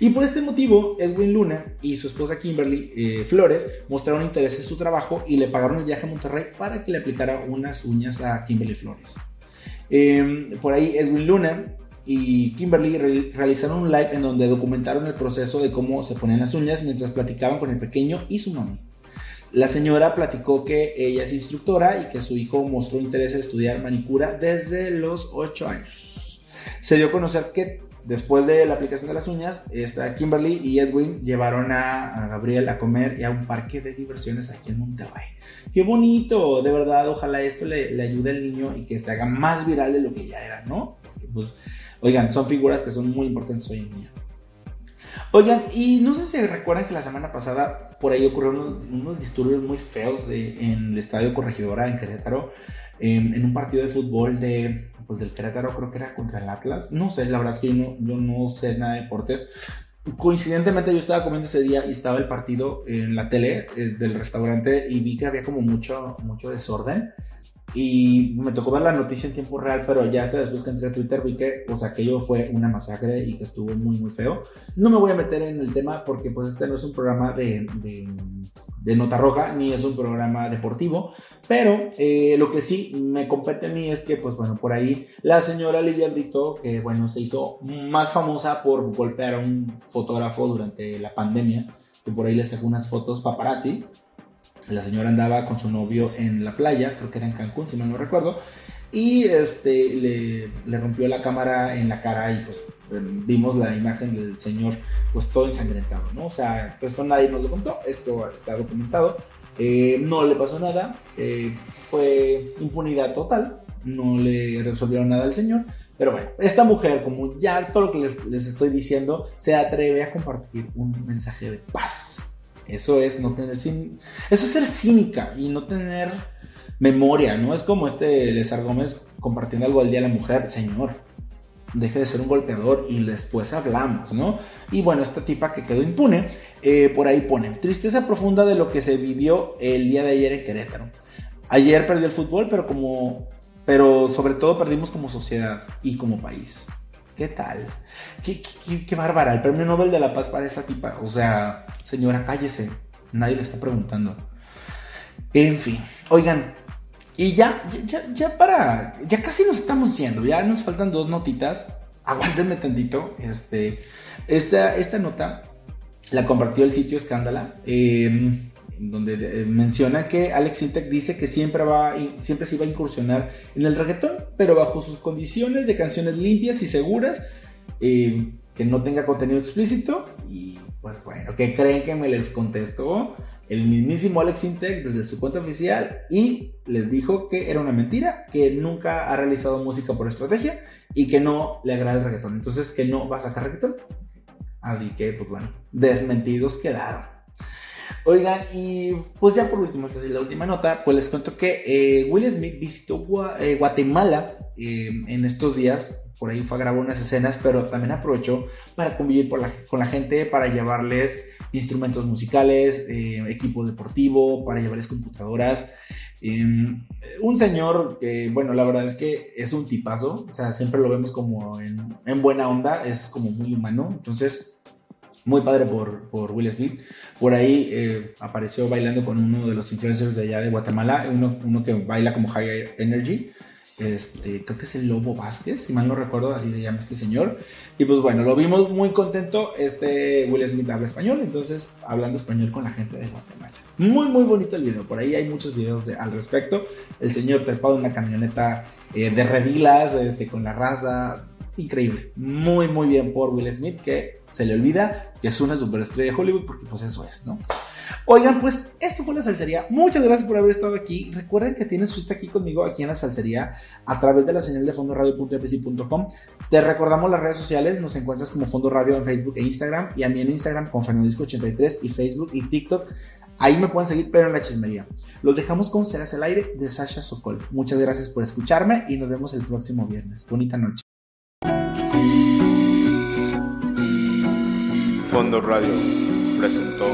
Y por este motivo, Edwin Luna y su esposa Kimberly eh, Flores mostraron interés en su trabajo y le pagaron el viaje a Monterrey para que le aplicara unas uñas a Kimberly Flores. Em, por ahí, Edwin Luna y Kimberly realizaron un live en donde documentaron el proceso de cómo se ponen las uñas mientras platicaban con el pequeño y su mami. La señora platicó que ella es instructora y que su hijo mostró interés en estudiar manicura desde los 8 años se dio a conocer que después de la aplicación de las uñas, esta Kimberly y Edwin llevaron a, Gabriel a comer y a un parque de diversiones aquí en Monterrey. Qué bonito, de verdad, ojalá esto le, ayude al niño y que se haga más viral de lo que ya era, ¿no? Pues, oigan, son figuras que son muy importantes hoy en día. Oigan, y no sé si recuerdan que la semana pasada por ahí ocurrieron unos, disturbios muy feos en el estadio Corregidora en Querétaro, en un partido de fútbol de pues del Querétaro, creo que era contra el Atlas. No sé, la verdad es que yo no, yo no sé nada de deportes. Coincidentemente yo estaba comiendo ese día y estaba el partido en la tele eh, del restaurante y vi que había como mucho, mucho desorden. Y me tocó ver la noticia en tiempo real, pero ya hasta después que entré a Twitter vi que pues aquello fue una masacre y que estuvo muy muy feo. No me voy a meter en el tema porque pues este no es un programa de, de, nota roja ni es un programa deportivo, pero eh, lo que sí me compete a mí es que pues bueno, por ahí la señora Lidia Brito, que bueno, se hizo más famosa por golpear a un fotógrafo durante la pandemia, que por ahí le sacó unas fotos paparazzi. La señora andaba con su novio en la playa, creo que era en Cancún, si no me recuerdo. Y este, le, rompió la cámara en la cara y pues vimos la imagen del señor pues todo ensangrentado, ¿no? O sea, esto nadie nos lo contó, esto está documentado. Eh, no le pasó nada, eh, fue impunidad total, no le resolvieron nada al señor. Pero bueno, esta mujer, como ya todo lo que les estoy diciendo, se atreve a compartir un mensaje de paz. Eso es no tener eso es ser cínica y no tener memoria, ¿no? Es como este Lezar Gómez compartiendo algo del Día de la Mujer, señor. Deje de ser un golpeador y después hablamos, ¿no? Y bueno, esta tipa que quedó impune, eh, por ahí pone, tristeza profunda de lo que se vivió el día de ayer en Querétaro. Ayer perdió el fútbol, pero como pero sobre todo perdimos como sociedad y como país. ¿Qué tal? ¿Qué, qué, bárbara. El premio Nobel de la Paz para esta tipa. O sea, señora, cállese. Nadie le está preguntando. En fin, oigan. Y ya, ya, ya para. Ya casi nos estamos yendo. Ya nos faltan dos notitas. Aguántenme tantito. Este, esta, esta nota la compartió el sitio Escándala. Eh, donde eh, menciona que Alex Intec dice que siempre, va, siempre se iba a incursionar en el reggaetón, pero bajo sus condiciones de canciones limpias y seguras, eh, que no tenga contenido explícito. Y pues bueno, ¿qué creen que me les contestó? El mismísimo Alex Intec desde su cuenta oficial y les dijo que era una mentira, que nunca ha realizado música por estrategia y que no le agrada el reggaetón. Entonces, que no va a sacar reggaetón. Así que, pues bueno, desmentidos quedaron. Oigan, y pues ya por último, esta es la última nota, pues les cuento que eh, Will Smith visitó eh, Guatemala eh, en estos días, por ahí fue a grabar unas escenas, pero también aprovechó para convivir con la gente, para llevarles instrumentos musicales, equipo deportivo, para llevarles computadoras. Em, un señor que, bueno, la verdad es que es un tipazo, o sea, siempre lo vemos como en, en buena onda, es como muy humano, entonces muy padre por, por Will Smith. Por ahí eh, apareció bailando con uno de los influencers de allá de Guatemala, uno, uno que baila como High Energy. Este, creo que es el Lobo Vázquez, si mal no recuerdo, así se llama este señor. Y pues bueno, lo vimos muy contento. Este Will Smith habla español, entonces hablando español con la gente de Guatemala. Muy, muy bonito el video. Por ahí hay muchos videos al respecto. El señor trepado en una camioneta eh, de redilas, este, con la raza. Increíble. Muy, muy bien por Will Smith, que se le olvida que es una superestrella de Hollywood, porque pues eso es, ¿no? Oigan, pues esto fue la salsería. Muchas gracias por haber estado aquí. Recuerden que tienes usted aquí conmigo, aquí en la salsería, a través de la señal de fondoradio.epc.com. Te recordamos las redes sociales, nos encuentras como Fondo Radio en Facebook e Instagram, y a mí en Instagram con Fernandisco83 y Facebook y TikTok. Ahí me pueden seguir, pero en la chismería. Los dejamos con Serás el Aire de Sasha Sokol. Muchas gracias por escucharme y nos vemos el próximo viernes. Bonita noche. Radio presentó